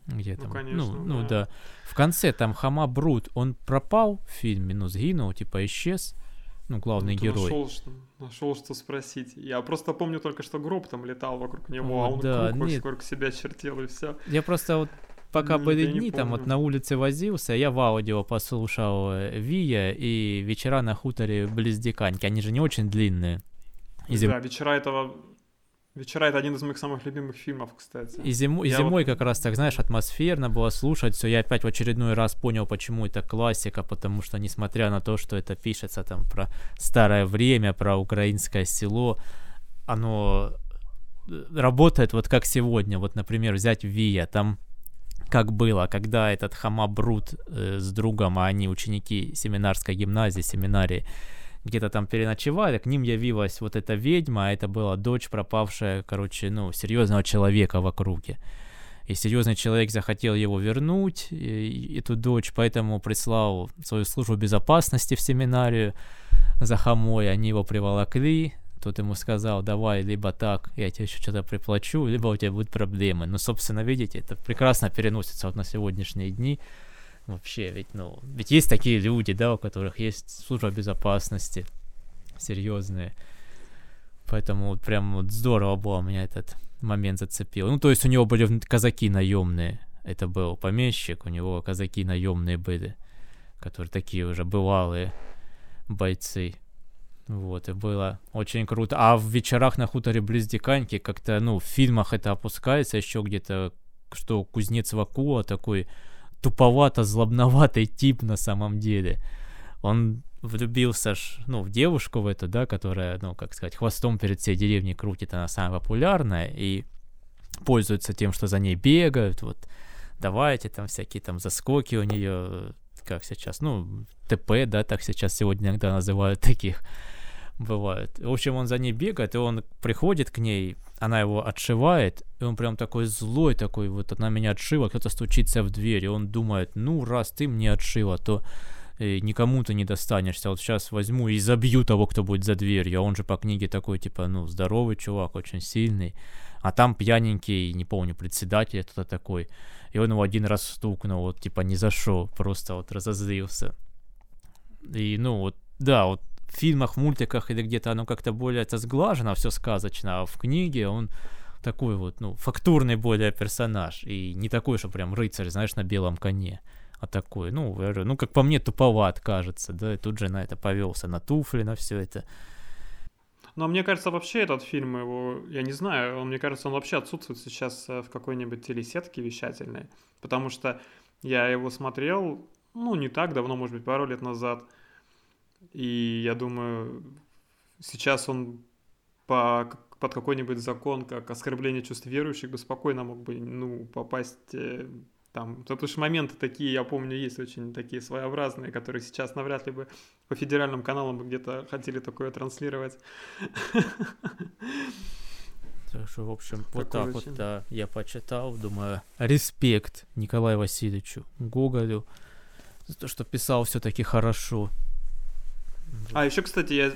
Где ну, там? конечно, ну, ну да. ну да. В конце там Хама Брут, он пропал в фильме, ну, сгинул, типа исчез ну, главный ну, герой. Нашел что, нашел, что спросить. Я просто помню только, что гроб там летал вокруг него, вот, а он да, круг нет. сколько себя чертил и все. Я просто вот пока ну, были дни, там вот на улице возился, я в аудио послушал э, Вия и вечера на хуторе близ Диканьки. Они же не очень длинные. И зим... Да, вечера этого Вечера это один из моих самых любимых фильмов, кстати. И, зиму, и зимой вот... как раз так, знаешь, атмосферно было слушать все. Я опять в очередной раз понял, почему это классика, потому что, несмотря на то, что это пишется там про старое время, про украинское село, оно э, работает вот как сегодня. Вот, например, взять Вия, там как было, когда этот Хама Брут э, с другом, а они ученики семинарской гимназии, семинарии, где-то там переночевали, к ним явилась вот эта ведьма, а это была дочь пропавшая, короче, ну, серьезного человека в округе. И серьезный человек захотел его вернуть, и, эту дочь, поэтому прислал свою службу безопасности в семинарию за хамой, они его приволокли, тот ему сказал, давай, либо так, я тебе еще что-то приплачу, либо у тебя будут проблемы. Ну, собственно, видите, это прекрасно переносится вот на сегодняшние дни. Вообще, ведь, ну, ведь есть такие люди, да, у которых есть служба безопасности серьезные. Поэтому вот прям вот здорово было меня этот момент зацепил. Ну, то есть у него были казаки наемные. Это был помещик, у него казаки наемные были, которые такие уже бывалые бойцы. Вот, и было очень круто. А в вечерах на хуторе близ Диканьки как-то, ну, в фильмах это опускается еще где-то, что кузнец Вакула такой туповато злобноватый тип на самом деле. Он влюбился ж, ну, в девушку в эту, да, которая, ну, как сказать, хвостом перед всей деревней крутит, она самая популярная, и пользуется тем, что за ней бегают, вот, давайте там всякие там заскоки у нее, как сейчас, ну, ТП, да, так сейчас сегодня иногда называют таких, бывают. В общем, он за ней бегает, и он приходит к ней, она его отшивает, и он прям такой злой, такой, вот она меня отшила, кто-то стучится в дверь, и он думает, ну, раз ты мне отшила, то э, никому ты не достанешься, вот сейчас возьму и забью того, кто будет за дверью, а он же по книге такой, типа, ну, здоровый чувак, очень сильный, а там пьяненький, не помню, председатель кто-то такой, и он его один раз стукнул, вот, типа, не зашел, просто вот разозлился. И, ну, вот, да, вот фильмах, мультиках или где-то оно как-то более это сглажено, все сказочно, а в книге он такой вот, ну, фактурный более персонаж, и не такой, что прям рыцарь, знаешь, на белом коне, а такой, ну, ну, как по мне, туповат, кажется, да, и тут же на это повелся, на туфли, на все это. Но мне кажется, вообще этот фильм, его, я не знаю, он, мне кажется, он вообще отсутствует сейчас э, в какой-нибудь телесетке вещательной, потому что я его смотрел, ну, не так давно, может быть, пару лет назад, и я думаю, сейчас он по, под какой-нибудь закон, как оскорбление чувств верующих, бы спокойно мог бы, ну, попасть э, там, потому что моменты такие, я помню, есть очень такие своеобразные, которые сейчас навряд ли бы по федеральным каналам бы где-то хотели такое транслировать. Так что, в общем, вот так вот, да, я почитал, думаю, респект Николаю Васильевичу Гоголю за то, что писал все-таки хорошо. А еще, кстати, я...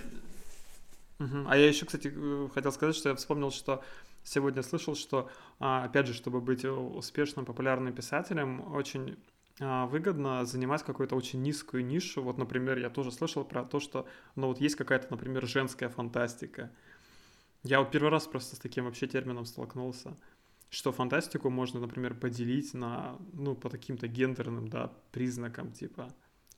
Угу. А я еще, кстати, э, хотел сказать, что я вспомнил, что сегодня слышал, что, а, опять же, чтобы быть успешным, популярным писателем, очень а, выгодно занимать какую-то очень низкую нишу. Вот, например, я тоже слышал про то, что, ну, вот есть какая-то, например, женская фантастика. Я вот первый раз просто с таким вообще термином столкнулся, что фантастику можно, например, поделить на, ну, по каким-то гендерным, да, признакам, типа,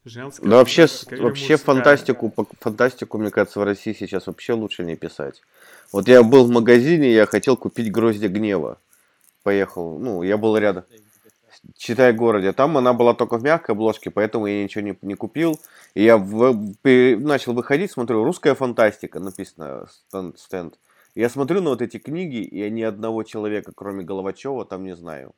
женская. Ну, вообще, вообще фантастику, фантастику, мне кажется, в России сейчас вообще лучше не писать. Вот я был в магазине, я хотел купить гроздья гнева. Поехал, ну, я был рядом. Читай городе. Там она была только в мягкой обложке, поэтому я ничего не, не купил. И я в, начал выходить, смотрю, русская фантастика, написано стенд. стенд. Я смотрю на вот эти книги, и я ни одного человека, кроме Головачева, там не знаю.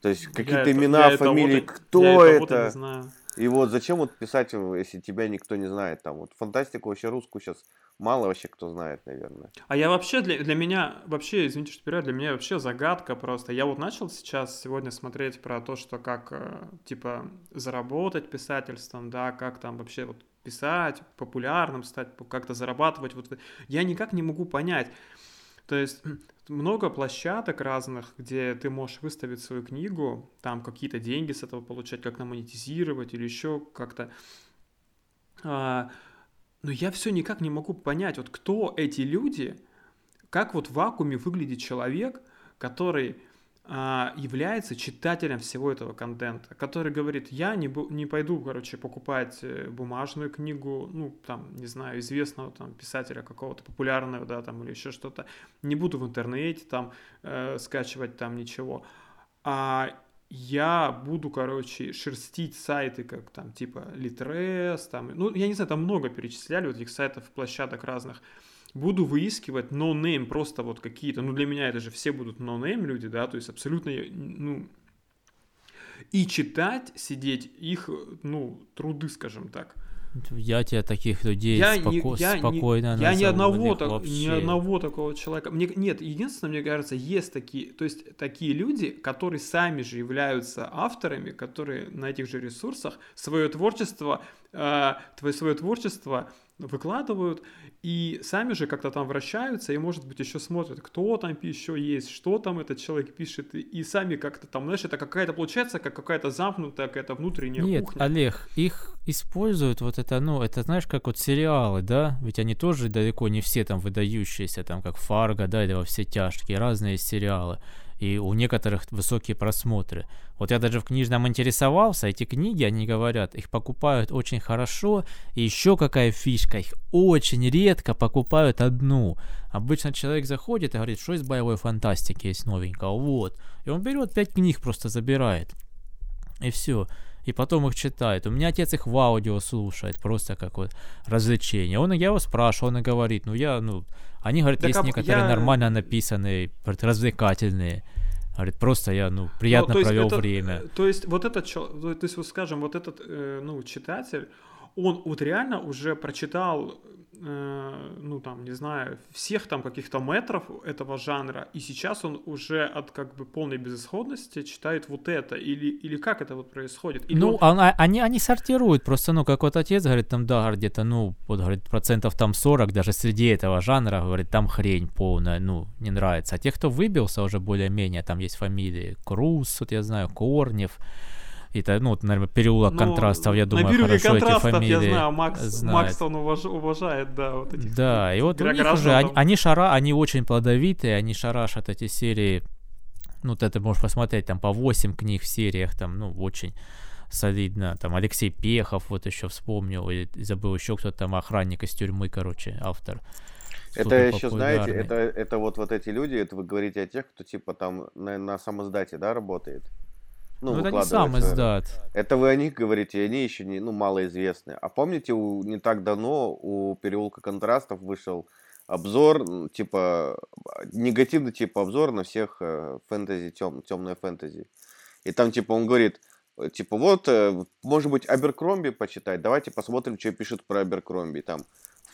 То есть какие-то имена, фамилии, это, кто это? И вот зачем вот писать, если тебя никто не знает там. Вот фантастику вообще русскую сейчас мало вообще кто знает, наверное. А я вообще, для, для меня, вообще, извините, что перевод, для меня вообще загадка просто. Я вот начал сейчас сегодня смотреть про то, что как, э, типа, заработать писательством, да, как там вообще вот писать, популярным стать, как-то зарабатывать. Вот я никак не могу понять. То есть много площадок разных, где ты можешь выставить свою книгу, там какие-то деньги с этого получать, как-то монетизировать или еще как-то. А, но я все никак не могу понять, вот кто эти люди, как вот в вакууме выглядит человек, который является читателем всего этого контента, который говорит, я не, не пойду, короче, покупать э, бумажную книгу, ну, там, не знаю, известного там писателя какого-то популярного, да, там, или еще что-то, не буду в интернете там э, скачивать там ничего, а я буду, короче, шерстить сайты, как там, типа, Litres, там, ну, я не знаю, там много перечисляли вот этих сайтов, площадок разных. Буду выискивать no-name, просто вот какие-то, ну, для меня это же все будут no-name люди, да, то есть абсолютно, ну, и читать, сидеть их, ну, труды, скажем так. Я тебе таких людей я споко- не, я спокойно не, Я ни одного, так, ни одного такого человека... Мне, нет, единственное, мне кажется, есть такие... То есть такие люди, которые сами же являются авторами, которые на этих же ресурсах свое творчество, э, твое свое творчество выкладывают, и сами же как-то там вращаются, и, может быть, еще смотрят, кто там еще есть, что там этот человек пишет, и, и сами как-то там, знаешь, это какая-то, получается, как какая-то замкнутая, какая-то внутренняя Нет, кухня. Олег, их используют вот это, ну, это знаешь, как вот сериалы, да, ведь они тоже далеко не все там выдающиеся, там, как Фарго, да, или во все тяжкие, разные сериалы и у некоторых высокие просмотры. Вот я даже в книжном интересовался, эти книги, они говорят, их покупают очень хорошо, и еще какая фишка, их очень редко покупают одну. Обычно человек заходит и говорит, что из боевой фантастики есть новенького, вот. И он берет пять книг, просто забирает. И все и потом их читает. У меня отец их в аудио слушает, просто как вот развлечение. Он, я его спрашиваю, он и говорит, ну я, ну, они говорят, так, есть а некоторые я... нормально написанные, развлекательные. Говорит, просто я, ну, приятно ну, провел это, время. То есть вот этот, то есть, вот скажем, вот этот, э, ну, читатель, он вот реально уже прочитал Э, ну там, не знаю, всех там каких-то метров этого жанра, и сейчас он уже от как бы полной безысходности читает вот это, или, или как это вот происходит? Или ну, он... Они, они сортируют, просто, ну, как вот отец говорит, там, да, где-то, ну, вот, говорит, процентов там 40, даже среди этого жанра, говорит, там хрень полная, ну, не нравится. А те, кто выбился уже более-менее, там есть фамилии Круз, вот я знаю, Корнев, это, ну, наверное, переулок ну, контрастов, я думаю, хорошо эти фамилии я знаю, Макс, знает. Макс он уваж, уважает, да, вот этих. Да, и вот у них уже, они, они шара, они очень плодовитые, они шарашат эти серии, ну, ты можешь посмотреть, там, по 8 книг в сериях, там, ну, очень солидно, там, Алексей Пехов, вот еще вспомнил, и забыл еще кто-то там, охранник из тюрьмы, короче, автор. Это еще, знаете, это, это вот, вот эти люди, это вы говорите о тех, кто типа там на, на самоздате, да, работает? Ну, ну это не сам издат. Это вы о них говорите, они еще не, ну, малоизвестны. А помните, у, не так давно у переулка контрастов вышел обзор, типа, негативный типа обзор на всех э, фэнтези, тем, темное фэнтези. И там, типа, он говорит, э, типа, вот, э, может быть, Аберкромби почитать, давайте посмотрим, что пишут про Аберкромби. Там,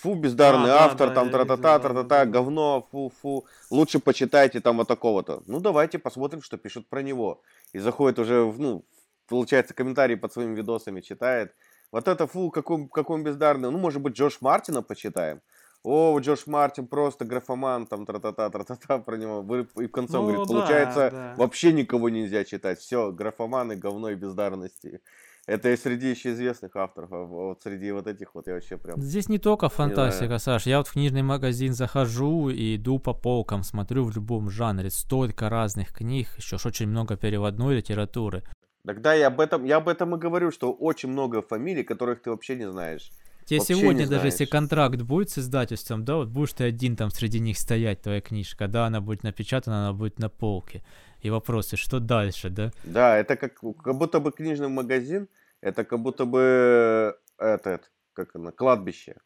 фу, бездарный а, автор, да, там, тра-та-та, тра-та-та, говно, фу-фу, лучше почитайте там вот такого-то. Ну, давайте посмотрим, что пишут про него. И заходит уже, ну, получается, комментарии под своими видосами читает. Вот это, фу, какой, какой он бездарный. Ну, может быть, Джош Мартина почитаем о, Джош Мартин просто графоман, там, тра-та-та, тра-та-та, про него. И в конце ну, он говорит, да, получается, да. вообще никого нельзя читать. Все, графоманы, говно и бездарности. Это и среди еще известных авторов, а вот среди вот этих вот я вообще прям... Здесь не только фантастика, не Саш. Я вот в книжный магазин захожу и иду по полкам, смотрю в любом жанре. Столько разных книг, еще ж очень много переводной литературы. Тогда я об этом, я об этом и говорю, что очень много фамилий, которых ты вообще не знаешь. Тебе сегодня, даже если контракт будет с издательством, да, вот будешь ты один там среди них стоять, твоя книжка, да, она будет напечатана, она будет на полке. И вопросы, что дальше, да? Да, это как, как будто бы книжный магазин, это как будто бы этот, как оно, кладбище.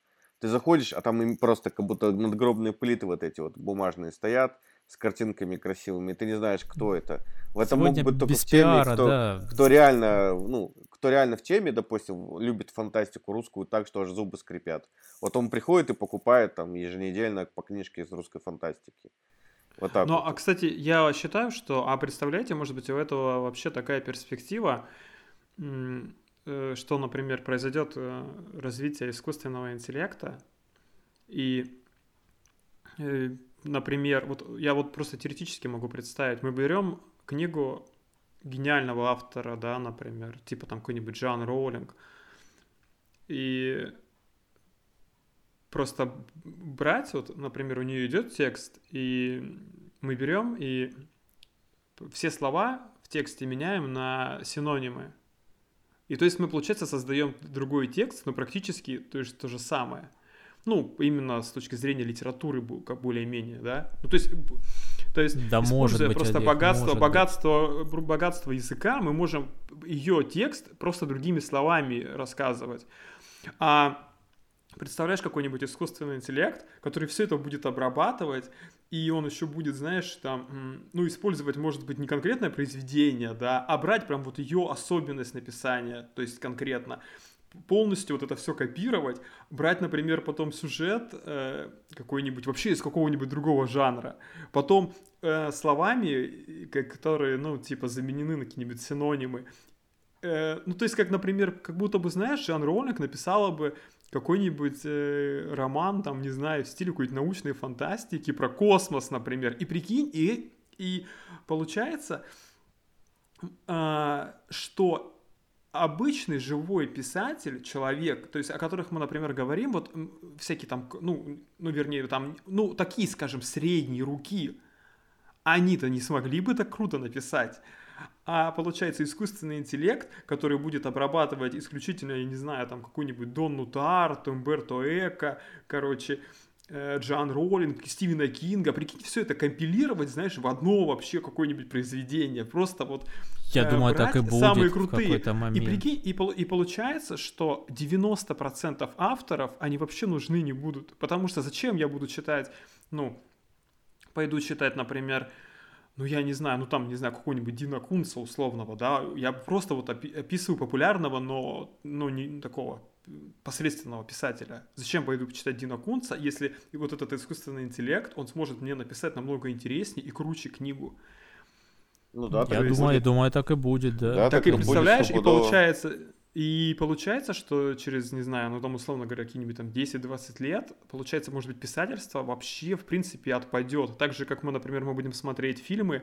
Ты заходишь, а там им просто как будто надгробные плиты вот эти вот бумажные стоят, с картинками красивыми, ты не знаешь, кто это. В этом Сегодня могут быть только в теме, пиара, кто, да. кто реально, ну, кто реально в теме, допустим, любит фантастику русскую так, что аж зубы скрипят. Вот он приходит и покупает там еженедельно по книжке из русской фантастики. Вот так. Ну, вот. а кстати, я считаю, что, а представляете, может быть, у этого вообще такая перспектива, э, что, например, произойдет э, развитие искусственного интеллекта, и э, например, вот я вот просто теоретически могу представить, мы берем книгу гениального автора, да, например, типа там какой-нибудь Джон Роулинг, и просто брать, вот, например, у нее идет текст, и мы берем и все слова в тексте меняем на синонимы. И то есть мы, получается, создаем другой текст, но практически то, есть, то же самое – ну, именно с точки зрения литературы, более-менее, да. Ну, то есть, то есть да, может быть, просто Олег, богатство, может богатство, быть. богатство языка, мы можем ее текст просто другими словами рассказывать. А представляешь какой-нибудь искусственный интеллект, который все это будет обрабатывать, и он еще будет, знаешь, там, ну, использовать, может быть, не конкретное произведение, да, а брать прям вот ее особенность написания, то есть конкретно, полностью вот это все копировать, брать, например, потом сюжет э, какой-нибудь вообще из какого-нибудь другого жанра, потом э, словами, которые, ну, типа, заменены на какие-нибудь синонимы. Э, ну, то есть, как, например, как будто бы, знаешь, Жан Роллинг написала бы какой-нибудь э, роман, там, не знаю, в стиле какой-нибудь научной фантастики про космос, например. И прикинь, и, и получается, э, что обычный живой писатель, человек, то есть о которых мы, например, говорим, вот всякие там, ну, ну вернее, там, ну, такие, скажем, средние руки, они-то не смогли бы так круто написать. А получается искусственный интеллект, который будет обрабатывать исключительно, я не знаю, там какой-нибудь Донну Тарт, Умберто Эко, короче, Э, Джан Роллинг, Стивена Кинга, прикинь, все это компилировать, знаешь, в одно вообще какое-нибудь произведение, просто вот я э, думаю, так и будет самые крутые. в момент. И прикинь, и, и получается, что 90% авторов, они вообще нужны не будут, потому что зачем я буду читать, ну, пойду читать, например, ну, я не знаю, ну, там, не знаю, какого-нибудь Дина Кунца условного, да, я просто вот описываю популярного, но, ну, не такого посредственного писателя. Зачем пойду почитать Дина Кунца, если и вот этот искусственный интеллект, он сможет мне написать намного интереснее и круче книгу. Ну да, я думаю, я думаю, так и будет, да. да так, так и представляешь, и получается, и получается, что через, не знаю, ну там условно говоря, какие-нибудь там 10-20 лет, получается, может быть, писательство вообще, в принципе, отпадет. Так же, как мы, например, мы будем смотреть фильмы,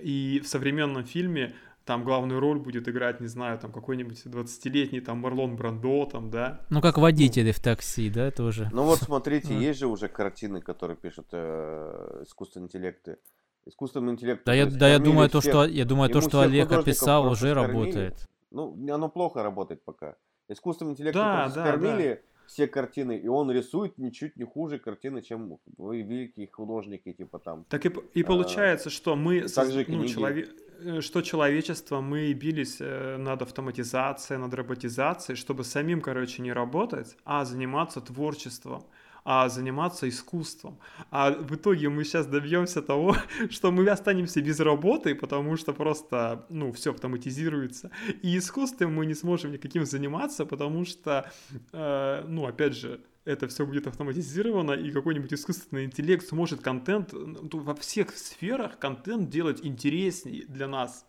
и в современном фильме там главную роль будет играть, не знаю, там какой-нибудь 20-летний там Марлон Брандо, там, да. Ну, как водители ну. в такси, да, тоже. Ну вот смотрите, есть же уже картины, которые пишут э, искусственные интеллекты. Искусственный интеллект. Да, я, да, я думаю, всех, то, что я думаю, то, что Олег описал, уже работает. Ну, оно плохо работает пока. Искусственный интеллект да, да, скормили, да. все картины, и он рисует ничуть не хуже картины, чем вы великие художники, типа там. Так и, и а, получается, а, что мы, со, ну, человек, э, что человечество, мы бились э, над автоматизацией, над роботизацией, чтобы самим, короче, не работать, а заниматься творчеством а заниматься искусством. А в итоге мы сейчас добьемся того, что мы останемся без работы, потому что просто, ну, все автоматизируется. И искусством мы не сможем никаким заниматься, потому что, э, ну, опять же, это все будет автоматизировано, и какой-нибудь искусственный интеллект сможет контент ну, во всех сферах контент делать интереснее для нас,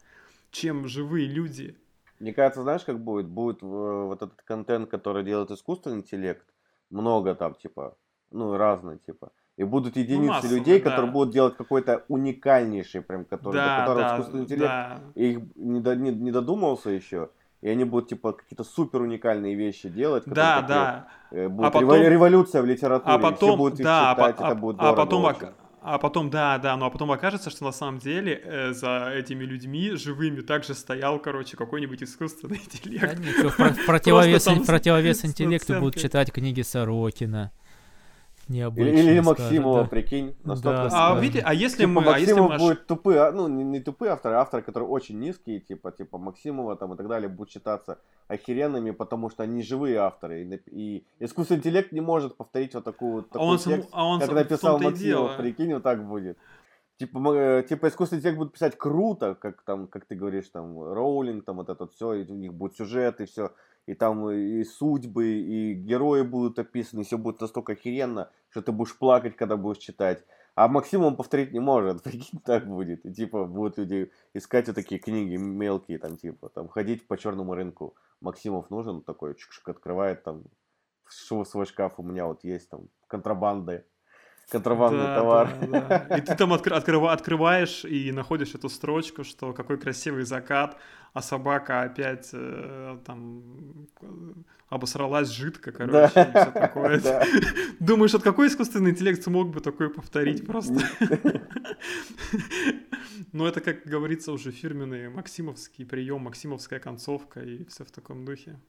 чем живые люди. Мне кажется, знаешь, как будет? Будет э, вот этот контент, который делает искусственный интеллект, много там, типа, ну, разные, типа. И будут единицы ну, массово, людей, да. которые будут делать какой-то уникальнейший, прям, который, да, до которого да, искусственный интеллект да. и их не, до, не, не додумался еще. И они будут, типа, какие-то супер уникальные вещи делать. Да, такие, да. Э, будет а потом, революция в литературе. А потом, будут их да, читать, а, это будет а потом, очень. А потом, да, да, ну а потом окажется, что на самом деле э, за этими людьми живыми также стоял, короче, какой-нибудь искусственный интеллект. Да, ничего, противовес, противовес интеллекту будут читать книги Сорокина необычно. Или, или Максимова, да. прикинь, на 100%. Да. А, видите, а если типа, мы... Максимов а если будет тупые, а, ну, не, не тупые авторы, а авторы, которые очень низкие, типа, типа Максимова там и так далее, будут считаться охеренными, потому что они живые авторы. И, и искусственный интеллект не может повторить вот такую вот такой а он текст, сам, а он как сам, написал Максимов, прикинь, вот так будет. Типа, э, типа искусственный интеллект будет писать круто, как там, как ты говоришь, там, Роулинг, там вот это все, и у них будет сюжет и все и там и судьбы, и герои будут описаны, и все будет настолько охеренно, что ты будешь плакать, когда будешь читать. А Максим он повторить не может, прикинь, так будет. И типа будут люди искать вот такие книги мелкие, там типа, там ходить по черному рынку. Максимов нужен такой, чик-чик открывает там, свой шкаф у меня вот есть там контрабанды контрабандный да, товар. Да, да. И ты там откр- открыв- открываешь и находишь эту строчку, что какой красивый закат, а собака опять э, там обосралась жидко, короче, да. и все такое. Да. Думаешь, от какой искусственный интеллект смог бы такое повторить просто? Но это, как говорится, уже фирменный максимовский прием, максимовская концовка и все в таком духе.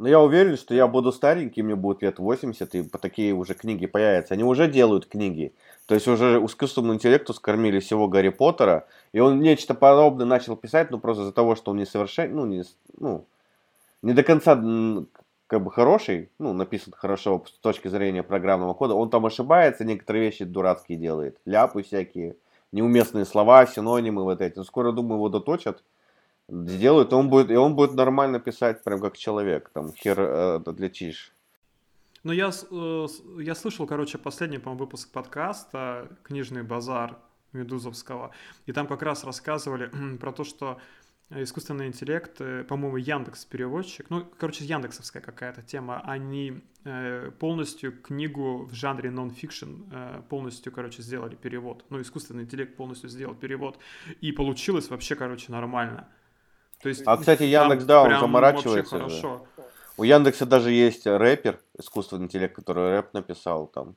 Но я уверен, что я буду старенький, мне будет лет 80, и такие уже книги появятся. Они уже делают книги. То есть уже искусственному интеллекту скормили всего Гарри Поттера, и он нечто подобное начал писать, ну просто из-за того, что он не совершен, ну не, ну, не до конца как бы хороший, ну, написан хорошо с точки зрения программного кода, он там ошибается, некоторые вещи дурацкие делает, ляпы всякие, неуместные слова, синонимы вот эти. скоро, думаю, его доточат, сделают, и он будет, и он будет нормально писать, прям как человек, там, хер э, отличишь. Ну, я, э, я слышал, короче, последний, по-моему, выпуск подкаста «Книжный базар» Медузовского, и там как раз рассказывали про то, что искусственный интеллект, э, по-моему, Яндекс переводчик, ну, короче, Яндексовская какая-то тема, они э, полностью книгу в жанре нон-фикшн полностью, короче, сделали перевод, ну, искусственный интеллект полностью сделал перевод, и получилось вообще, короче, нормально. То есть, а, кстати, Яндекс, да, он заморачивается. Хорошо. У Яндекса даже есть рэпер, искусственный интеллект, который рэп написал там.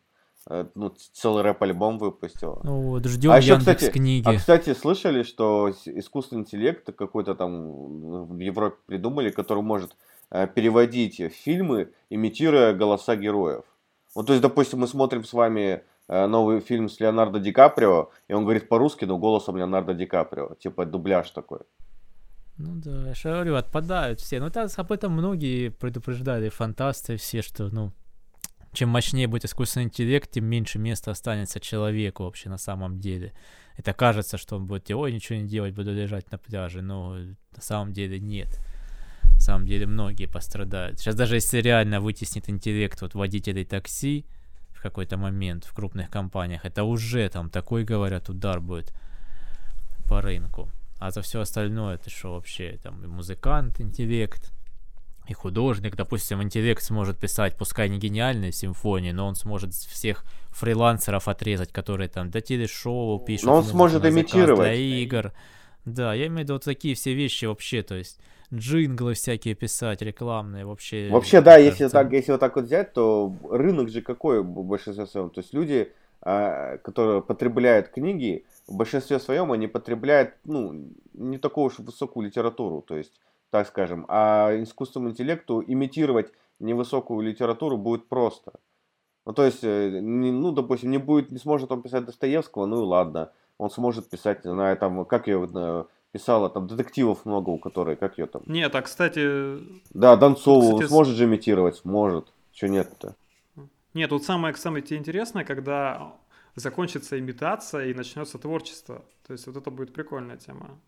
Э, ну, целый рэп-альбом выпустил. Ну вот, ждем а Яндекс кстати, книги. А, кстати, слышали, что искусственный интеллект какой-то там в Европе придумали, который может э, переводить фильмы, имитируя голоса героев. Вот, то есть, допустим, мы смотрим с вами э, новый фильм с Леонардо Ди Каприо, и он говорит по-русски, но голосом Леонардо Ди Каприо. Типа дубляж такой. Ну да, я же говорю, отпадают все. Ну, это, об этом многие предупреждали, фантасты все, что, ну, чем мощнее будет искусственный интеллект, тем меньше места останется человеку вообще на самом деле. Это кажется, что он будет, ой, ничего не делать, буду лежать на пляже, но на самом деле нет. На самом деле многие пострадают. Сейчас даже если реально вытеснит интеллект вот водителей такси в какой-то момент в крупных компаниях, это уже там такой, говорят, удар будет по рынку. А за все остальное это что вообще? Там и музыкант, интеллект, и художник. Допустим, интеллект сможет писать, пускай не гениальные симфонии, но он сможет всех фрилансеров отрезать, которые там до телешоу пишут. Но он сможет имитировать. Для игр. Да, я имею в виду вот такие все вещи вообще, то есть джинглы всякие писать, рекламные вообще. Вообще, да, кажется... если так, если вот так вот взять, то рынок же какой в большинстве своем? То есть люди, которые потребляют книги, в большинстве своем они потребляют, ну, не такую уж высокую литературу. То есть так скажем. А искусственному интеллекту имитировать невысокую литературу будет просто. Ну, то есть, э, ну, допустим, не будет, не сможет он писать Достоевского, ну и ладно. Он сможет писать, не знаю, там, как ее э, писала, там, детективов много у которой, как ее там. Нет, а, кстати... Да, Донцову кстати, он сможет же имитировать, сможет. Что нет-то? Нет, тут самое, самое интересное, когда закончится имитация и начнется творчество. То есть вот это будет прикольная тема.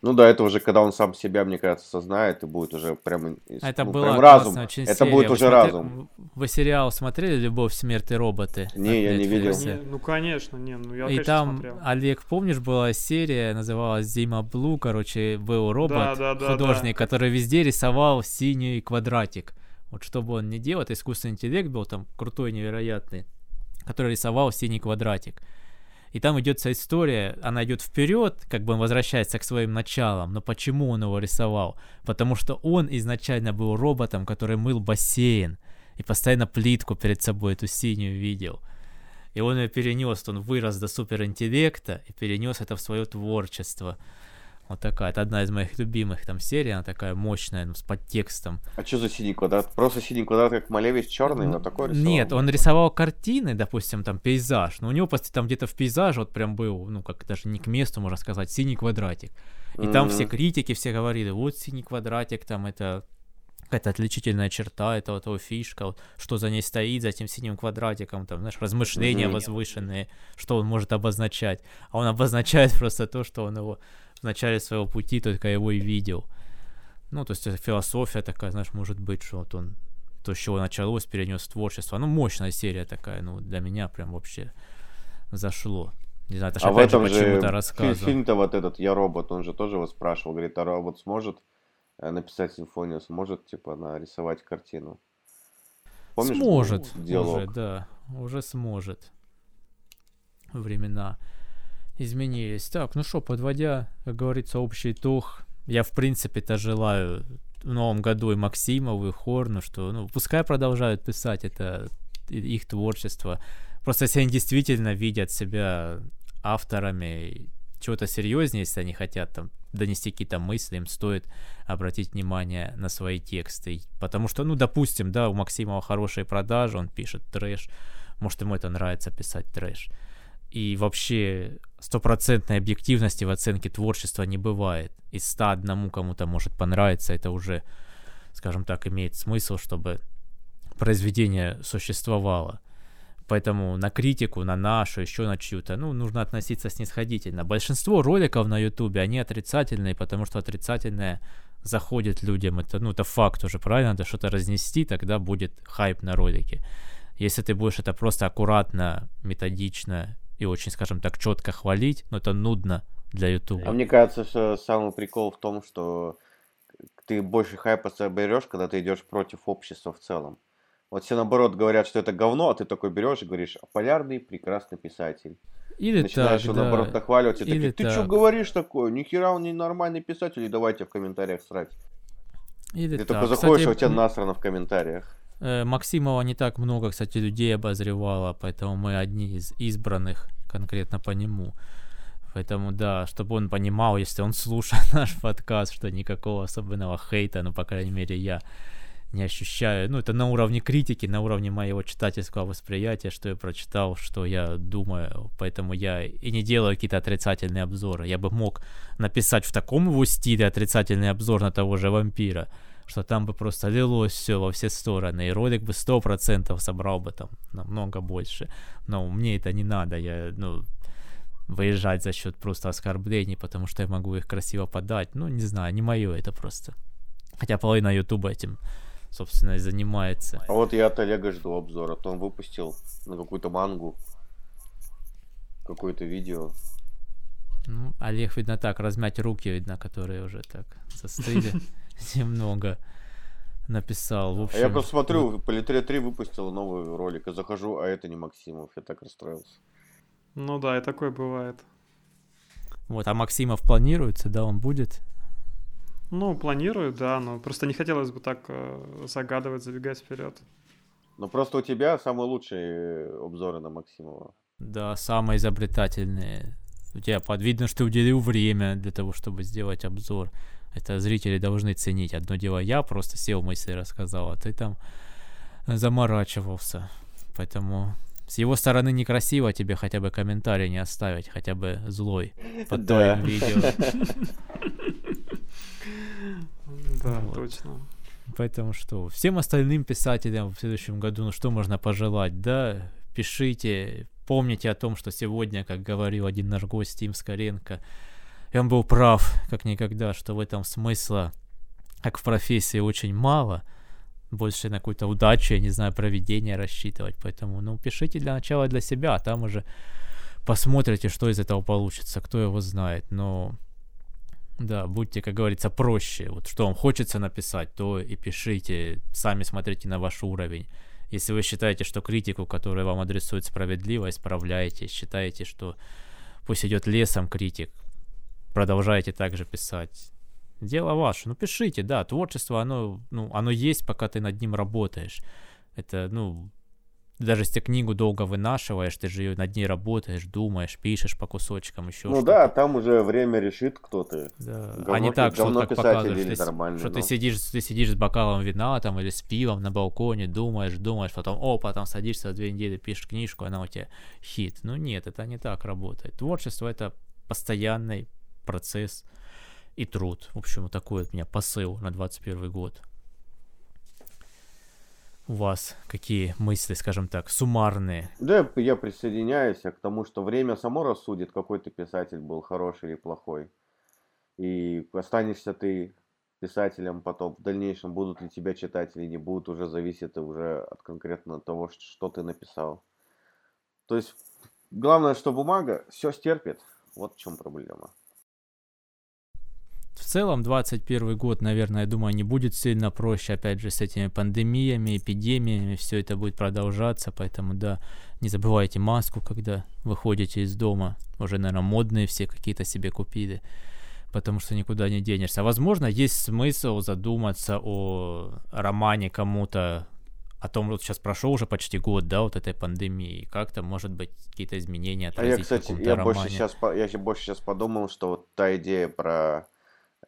Ну да, это уже когда он сам себя, мне кажется, сознает и будет уже прям, это ну, была прям разум. Очень это серия. будет вы уже смотри... разум. Вы сериал смотрели «Любовь, смерть и роботы»? Не, я не видел. Не, ну конечно, не, ну я И там, смотрел. Олег, помнишь, была серия, называлась «Зима Блу», короче, был робот, да, да, да, художник, да. который везде рисовал синий квадратик. Вот что бы он ни делал, это искусственный интеллект был там крутой, невероятный, который рисовал синий квадратик. И там идет вся история, она идет вперед, как бы он возвращается к своим началам. Но почему он его рисовал? Потому что он изначально был роботом, который мыл бассейн и постоянно плитку перед собой эту синюю видел. И он ее перенес, он вырос до суперинтеллекта и перенес это в свое творчество. Вот такая, это одна из моих любимых там серий, она такая мощная, ну, с подтекстом. А что за синий квадрат? Просто синий квадрат, как Малевич черный, но такой рисовал? Нет, он рисовал картины, допустим, там пейзаж, но у него просто там где-то в пейзаже вот прям был, ну, как даже не к месту, можно сказать, синий квадратик. И mm-hmm. там все критики все говорили, вот синий квадратик, там это какая-то отличительная черта, это вот его фишка, вот, что за ней стоит, за этим синим квадратиком, там, знаешь, размышления mm-hmm. возвышенные, что он может обозначать. А он обозначает просто то, что он его в начале своего пути только его и видел. Ну, то есть это философия такая, знаешь, может быть, что вот он то, с чего началось, перенес творчество. Ну, мощная серия такая, ну, для меня прям вообще зашло. Не знаю, это а в этом же почему-то рассказывал. Фильм-то вот этот «Я робот», он же тоже его спрашивал, говорит, а робот сможет э, написать симфонию, сможет, типа, нарисовать картину? Помнишь, сможет, диалог? уже, да, уже сможет. Времена изменились. Так, ну что, подводя, как говорится, общий итог, я в принципе-то желаю в новом году и Максимову, и Хорну, что, ну, пускай продолжают писать это их творчество. Просто если они действительно видят себя авторами чего-то серьезнее, если они хотят там донести какие-то мысли, им стоит обратить внимание на свои тексты. Потому что, ну, допустим, да, у Максимова хорошие продажи, он пишет трэш, может, ему это нравится писать трэш и вообще стопроцентной объективности в оценке творчества не бывает. Из ста одному кому-то может понравиться, это уже, скажем так, имеет смысл, чтобы произведение существовало. Поэтому на критику, на нашу, еще на чью-то, ну, нужно относиться снисходительно. Большинство роликов на ютубе, они отрицательные, потому что отрицательное заходит людям. Это, ну, это факт уже, правильно? Надо что-то разнести, тогда будет хайп на ролике. Если ты будешь это просто аккуратно, методично и очень, скажем так, четко хвалить, но это нудно для YouTube. А мне кажется, что самый прикол в том, что ты больше хайпа соберешь, когда ты идешь против общества в целом. Вот все наоборот говорят, что это говно, а ты такой берешь и говоришь, полярный прекрасный писатель. Или Начинаешь так, его, да. наоборот, нахваливать, и Или такие, ты так. что говоришь такое? Нихера он не нормальный писатель, и давайте в комментариях срать. Или Ты так. только заходишь, Кстати, а у тебя насрано в комментариях. Э, Максимова не так много, кстати, людей обозревало, поэтому мы одни из избранных конкретно по нему. Поэтому, да, чтобы он понимал, если он слушает наш подкаст, что никакого особенного хейта, ну, по крайней мере, я не ощущаю. Ну, это на уровне критики, на уровне моего читательского восприятия, что я прочитал, что я думаю. Поэтому я и не делаю какие-то отрицательные обзоры. Я бы мог написать в таком его стиле отрицательный обзор на того же вампира, что там бы просто лилось все во все стороны, и ролик бы сто процентов собрал бы там намного больше. Но мне это не надо, я, ну, выезжать за счет просто оскорблений, потому что я могу их красиво подать. Ну, не знаю, не мое это просто. Хотя половина ютуба этим, собственно, и занимается. А вот я от Олега жду обзора. То он выпустил на какую-то мангу какое-то видео. Ну, Олег, видно, так, размять руки, видно, которые уже так застыли немного написал. В А общем, я просто смотрю, Политрия 3 выпустила новый ролик, и захожу, а это не Максимов. Я так расстроился. Ну да, и такое бывает. Вот, а Максимов планируется, да, он будет? Ну, планирую, да, но просто не хотелось бы так э, загадывать, забегать вперед. Но просто у тебя самые лучшие обзоры на Максимова. Да, самые изобретательные у тебя подвидно, что ты уделил время для того, чтобы сделать обзор. Это зрители должны ценить. Одно дело, я просто сел мысли рассказал, а ты там заморачивался. Поэтому с его стороны некрасиво тебе хотя бы комментарий не оставить, хотя бы злой под да. твоим видео. Да, точно. Поэтому что, всем остальным писателям в следующем году, ну что можно пожелать, да? Пишите, помните о том, что сегодня, как говорил один наш гость Тим Скоренко, и он был прав, как никогда, что в этом смысла, как в профессии, очень мало. Больше на какую-то удачу, я не знаю, проведение рассчитывать. Поэтому, ну, пишите для начала для себя, а там уже посмотрите, что из этого получится, кто его знает. Но, да, будьте, как говорится, проще. Вот что вам хочется написать, то и пишите. Сами смотрите на ваш уровень. Если вы считаете, что критику, которая вам адресует справедливо, исправляете. Считаете, что пусть идет лесом критик, продолжаете также писать. Дело ваше. Ну, пишите, да, творчество, оно, ну, оно есть, пока ты над ним работаешь. Это, ну, даже если книгу долго вынашиваешь, ты же над ней работаешь, думаешь, пишешь по кусочкам, еще Ну что-то. да, там уже время решит, кто ты. Да. Говно, а не так, что так показываешь, что ты, сидишь, ты сидишь с бокалом вина там или с пивом на балконе, думаешь, думаешь, потом, о, потом садишься за две недели, пишешь книжку, она у тебя хит. Ну нет, это не так работает. Творчество это постоянный процесс и труд. В общем, вот такой от меня посыл на 21 год. У вас какие мысли, скажем так, суммарные? Да, я присоединяюсь к тому, что время само рассудит, какой ты писатель был, хороший или плохой. И останешься ты писателем потом в дальнейшем, будут ли тебя читать или не будут, уже зависит уже от конкретно того, что ты написал. То есть, главное, что бумага все стерпит. Вот в чем проблема в целом 21 год, наверное, я думаю, не будет сильно проще, опять же, с этими пандемиями, эпидемиями, все это будет продолжаться, поэтому, да, не забывайте маску, когда выходите из дома, уже, наверное, модные все какие-то себе купили, потому что никуда не денешься. Возможно, есть смысл задуматься о романе кому-то, о том, вот сейчас прошел уже почти год, да, вот этой пандемии, как-то, может быть, какие-то изменения отразить А я, кстати, я больше, сейчас, я больше сейчас подумал, что вот та идея про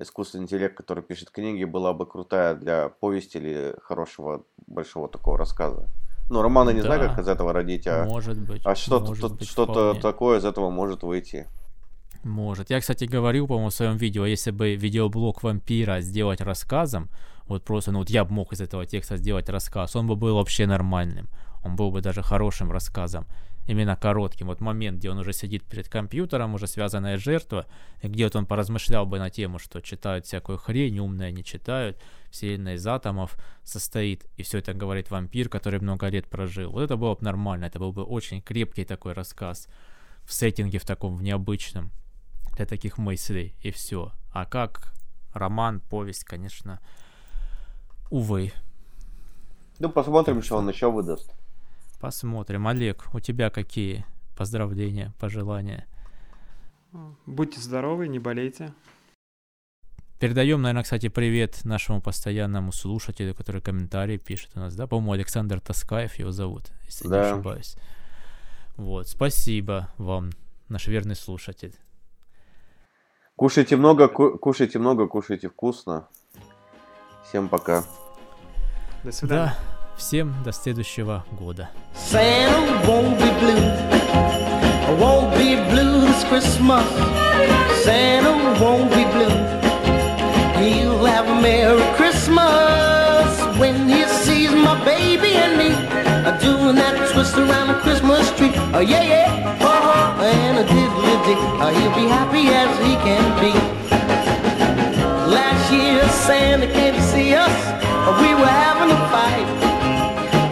искусственный интеллект, который пишет книги, была бы крутая для повести или хорошего большого такого рассказа. Ну, романа не да, знаю, как из этого родить, а, может быть, а что-то, что-то такое из этого может выйти. Может. Я, кстати, говорил, по-моему, в своем видео, если бы видеоблог вампира сделать рассказом, вот просто, ну вот я бы мог из этого текста сделать рассказ, он бы был вообще нормальным. Он был бы даже хорошим рассказом именно коротким. Вот момент, где он уже сидит перед компьютером, уже связанная жертва, и где вот он поразмышлял бы на тему, что читают всякую хрень, умные не читают, вселенная из атомов состоит, и все это говорит вампир, который много лет прожил. Вот это было бы нормально, это был бы очень крепкий такой рассказ в сеттинге в таком, в необычном, для таких мыслей, и все. А как роман, повесть, конечно, увы. Ну, посмотрим, что он еще выдаст. Посмотрим. Олег, у тебя какие поздравления, пожелания? Будьте здоровы, не болейте. Передаем, наверное, кстати, привет нашему постоянному слушателю, который комментарии пишет у нас, да? По-моему, Александр Таскаев его зовут, если да. не ошибаюсь. Вот, спасибо вам, наш верный слушатель. Кушайте много, ку- кушайте много, кушайте вкусно. Всем пока. До свидания. Да. Всем до следующего года. Santa won't be blue, won't be blue this Christmas. Santa won't be blue. He'll have a Merry Christmas when he sees my baby and me doing that twist around the Christmas tree. Oh yeah, yeah, oh, and a diddly dee. Oh, he'll be happy as he can be. Last year Santa came to see us. We were having a fight.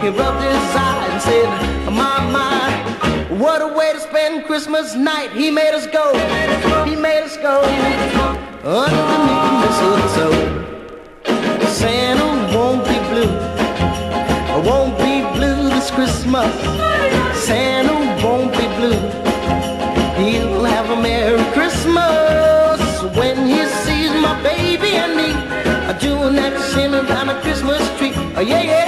He rubbed his eye and said, My, my, what a way to spend Christmas night. He made us go, he made us go underneath the mistletoe. Santa won't be blue, won't be blue this Christmas. Santa won't be blue. He'll have a Merry Christmas when he sees my baby and me doing that sinning around a Christmas tree. Oh, yeah, yeah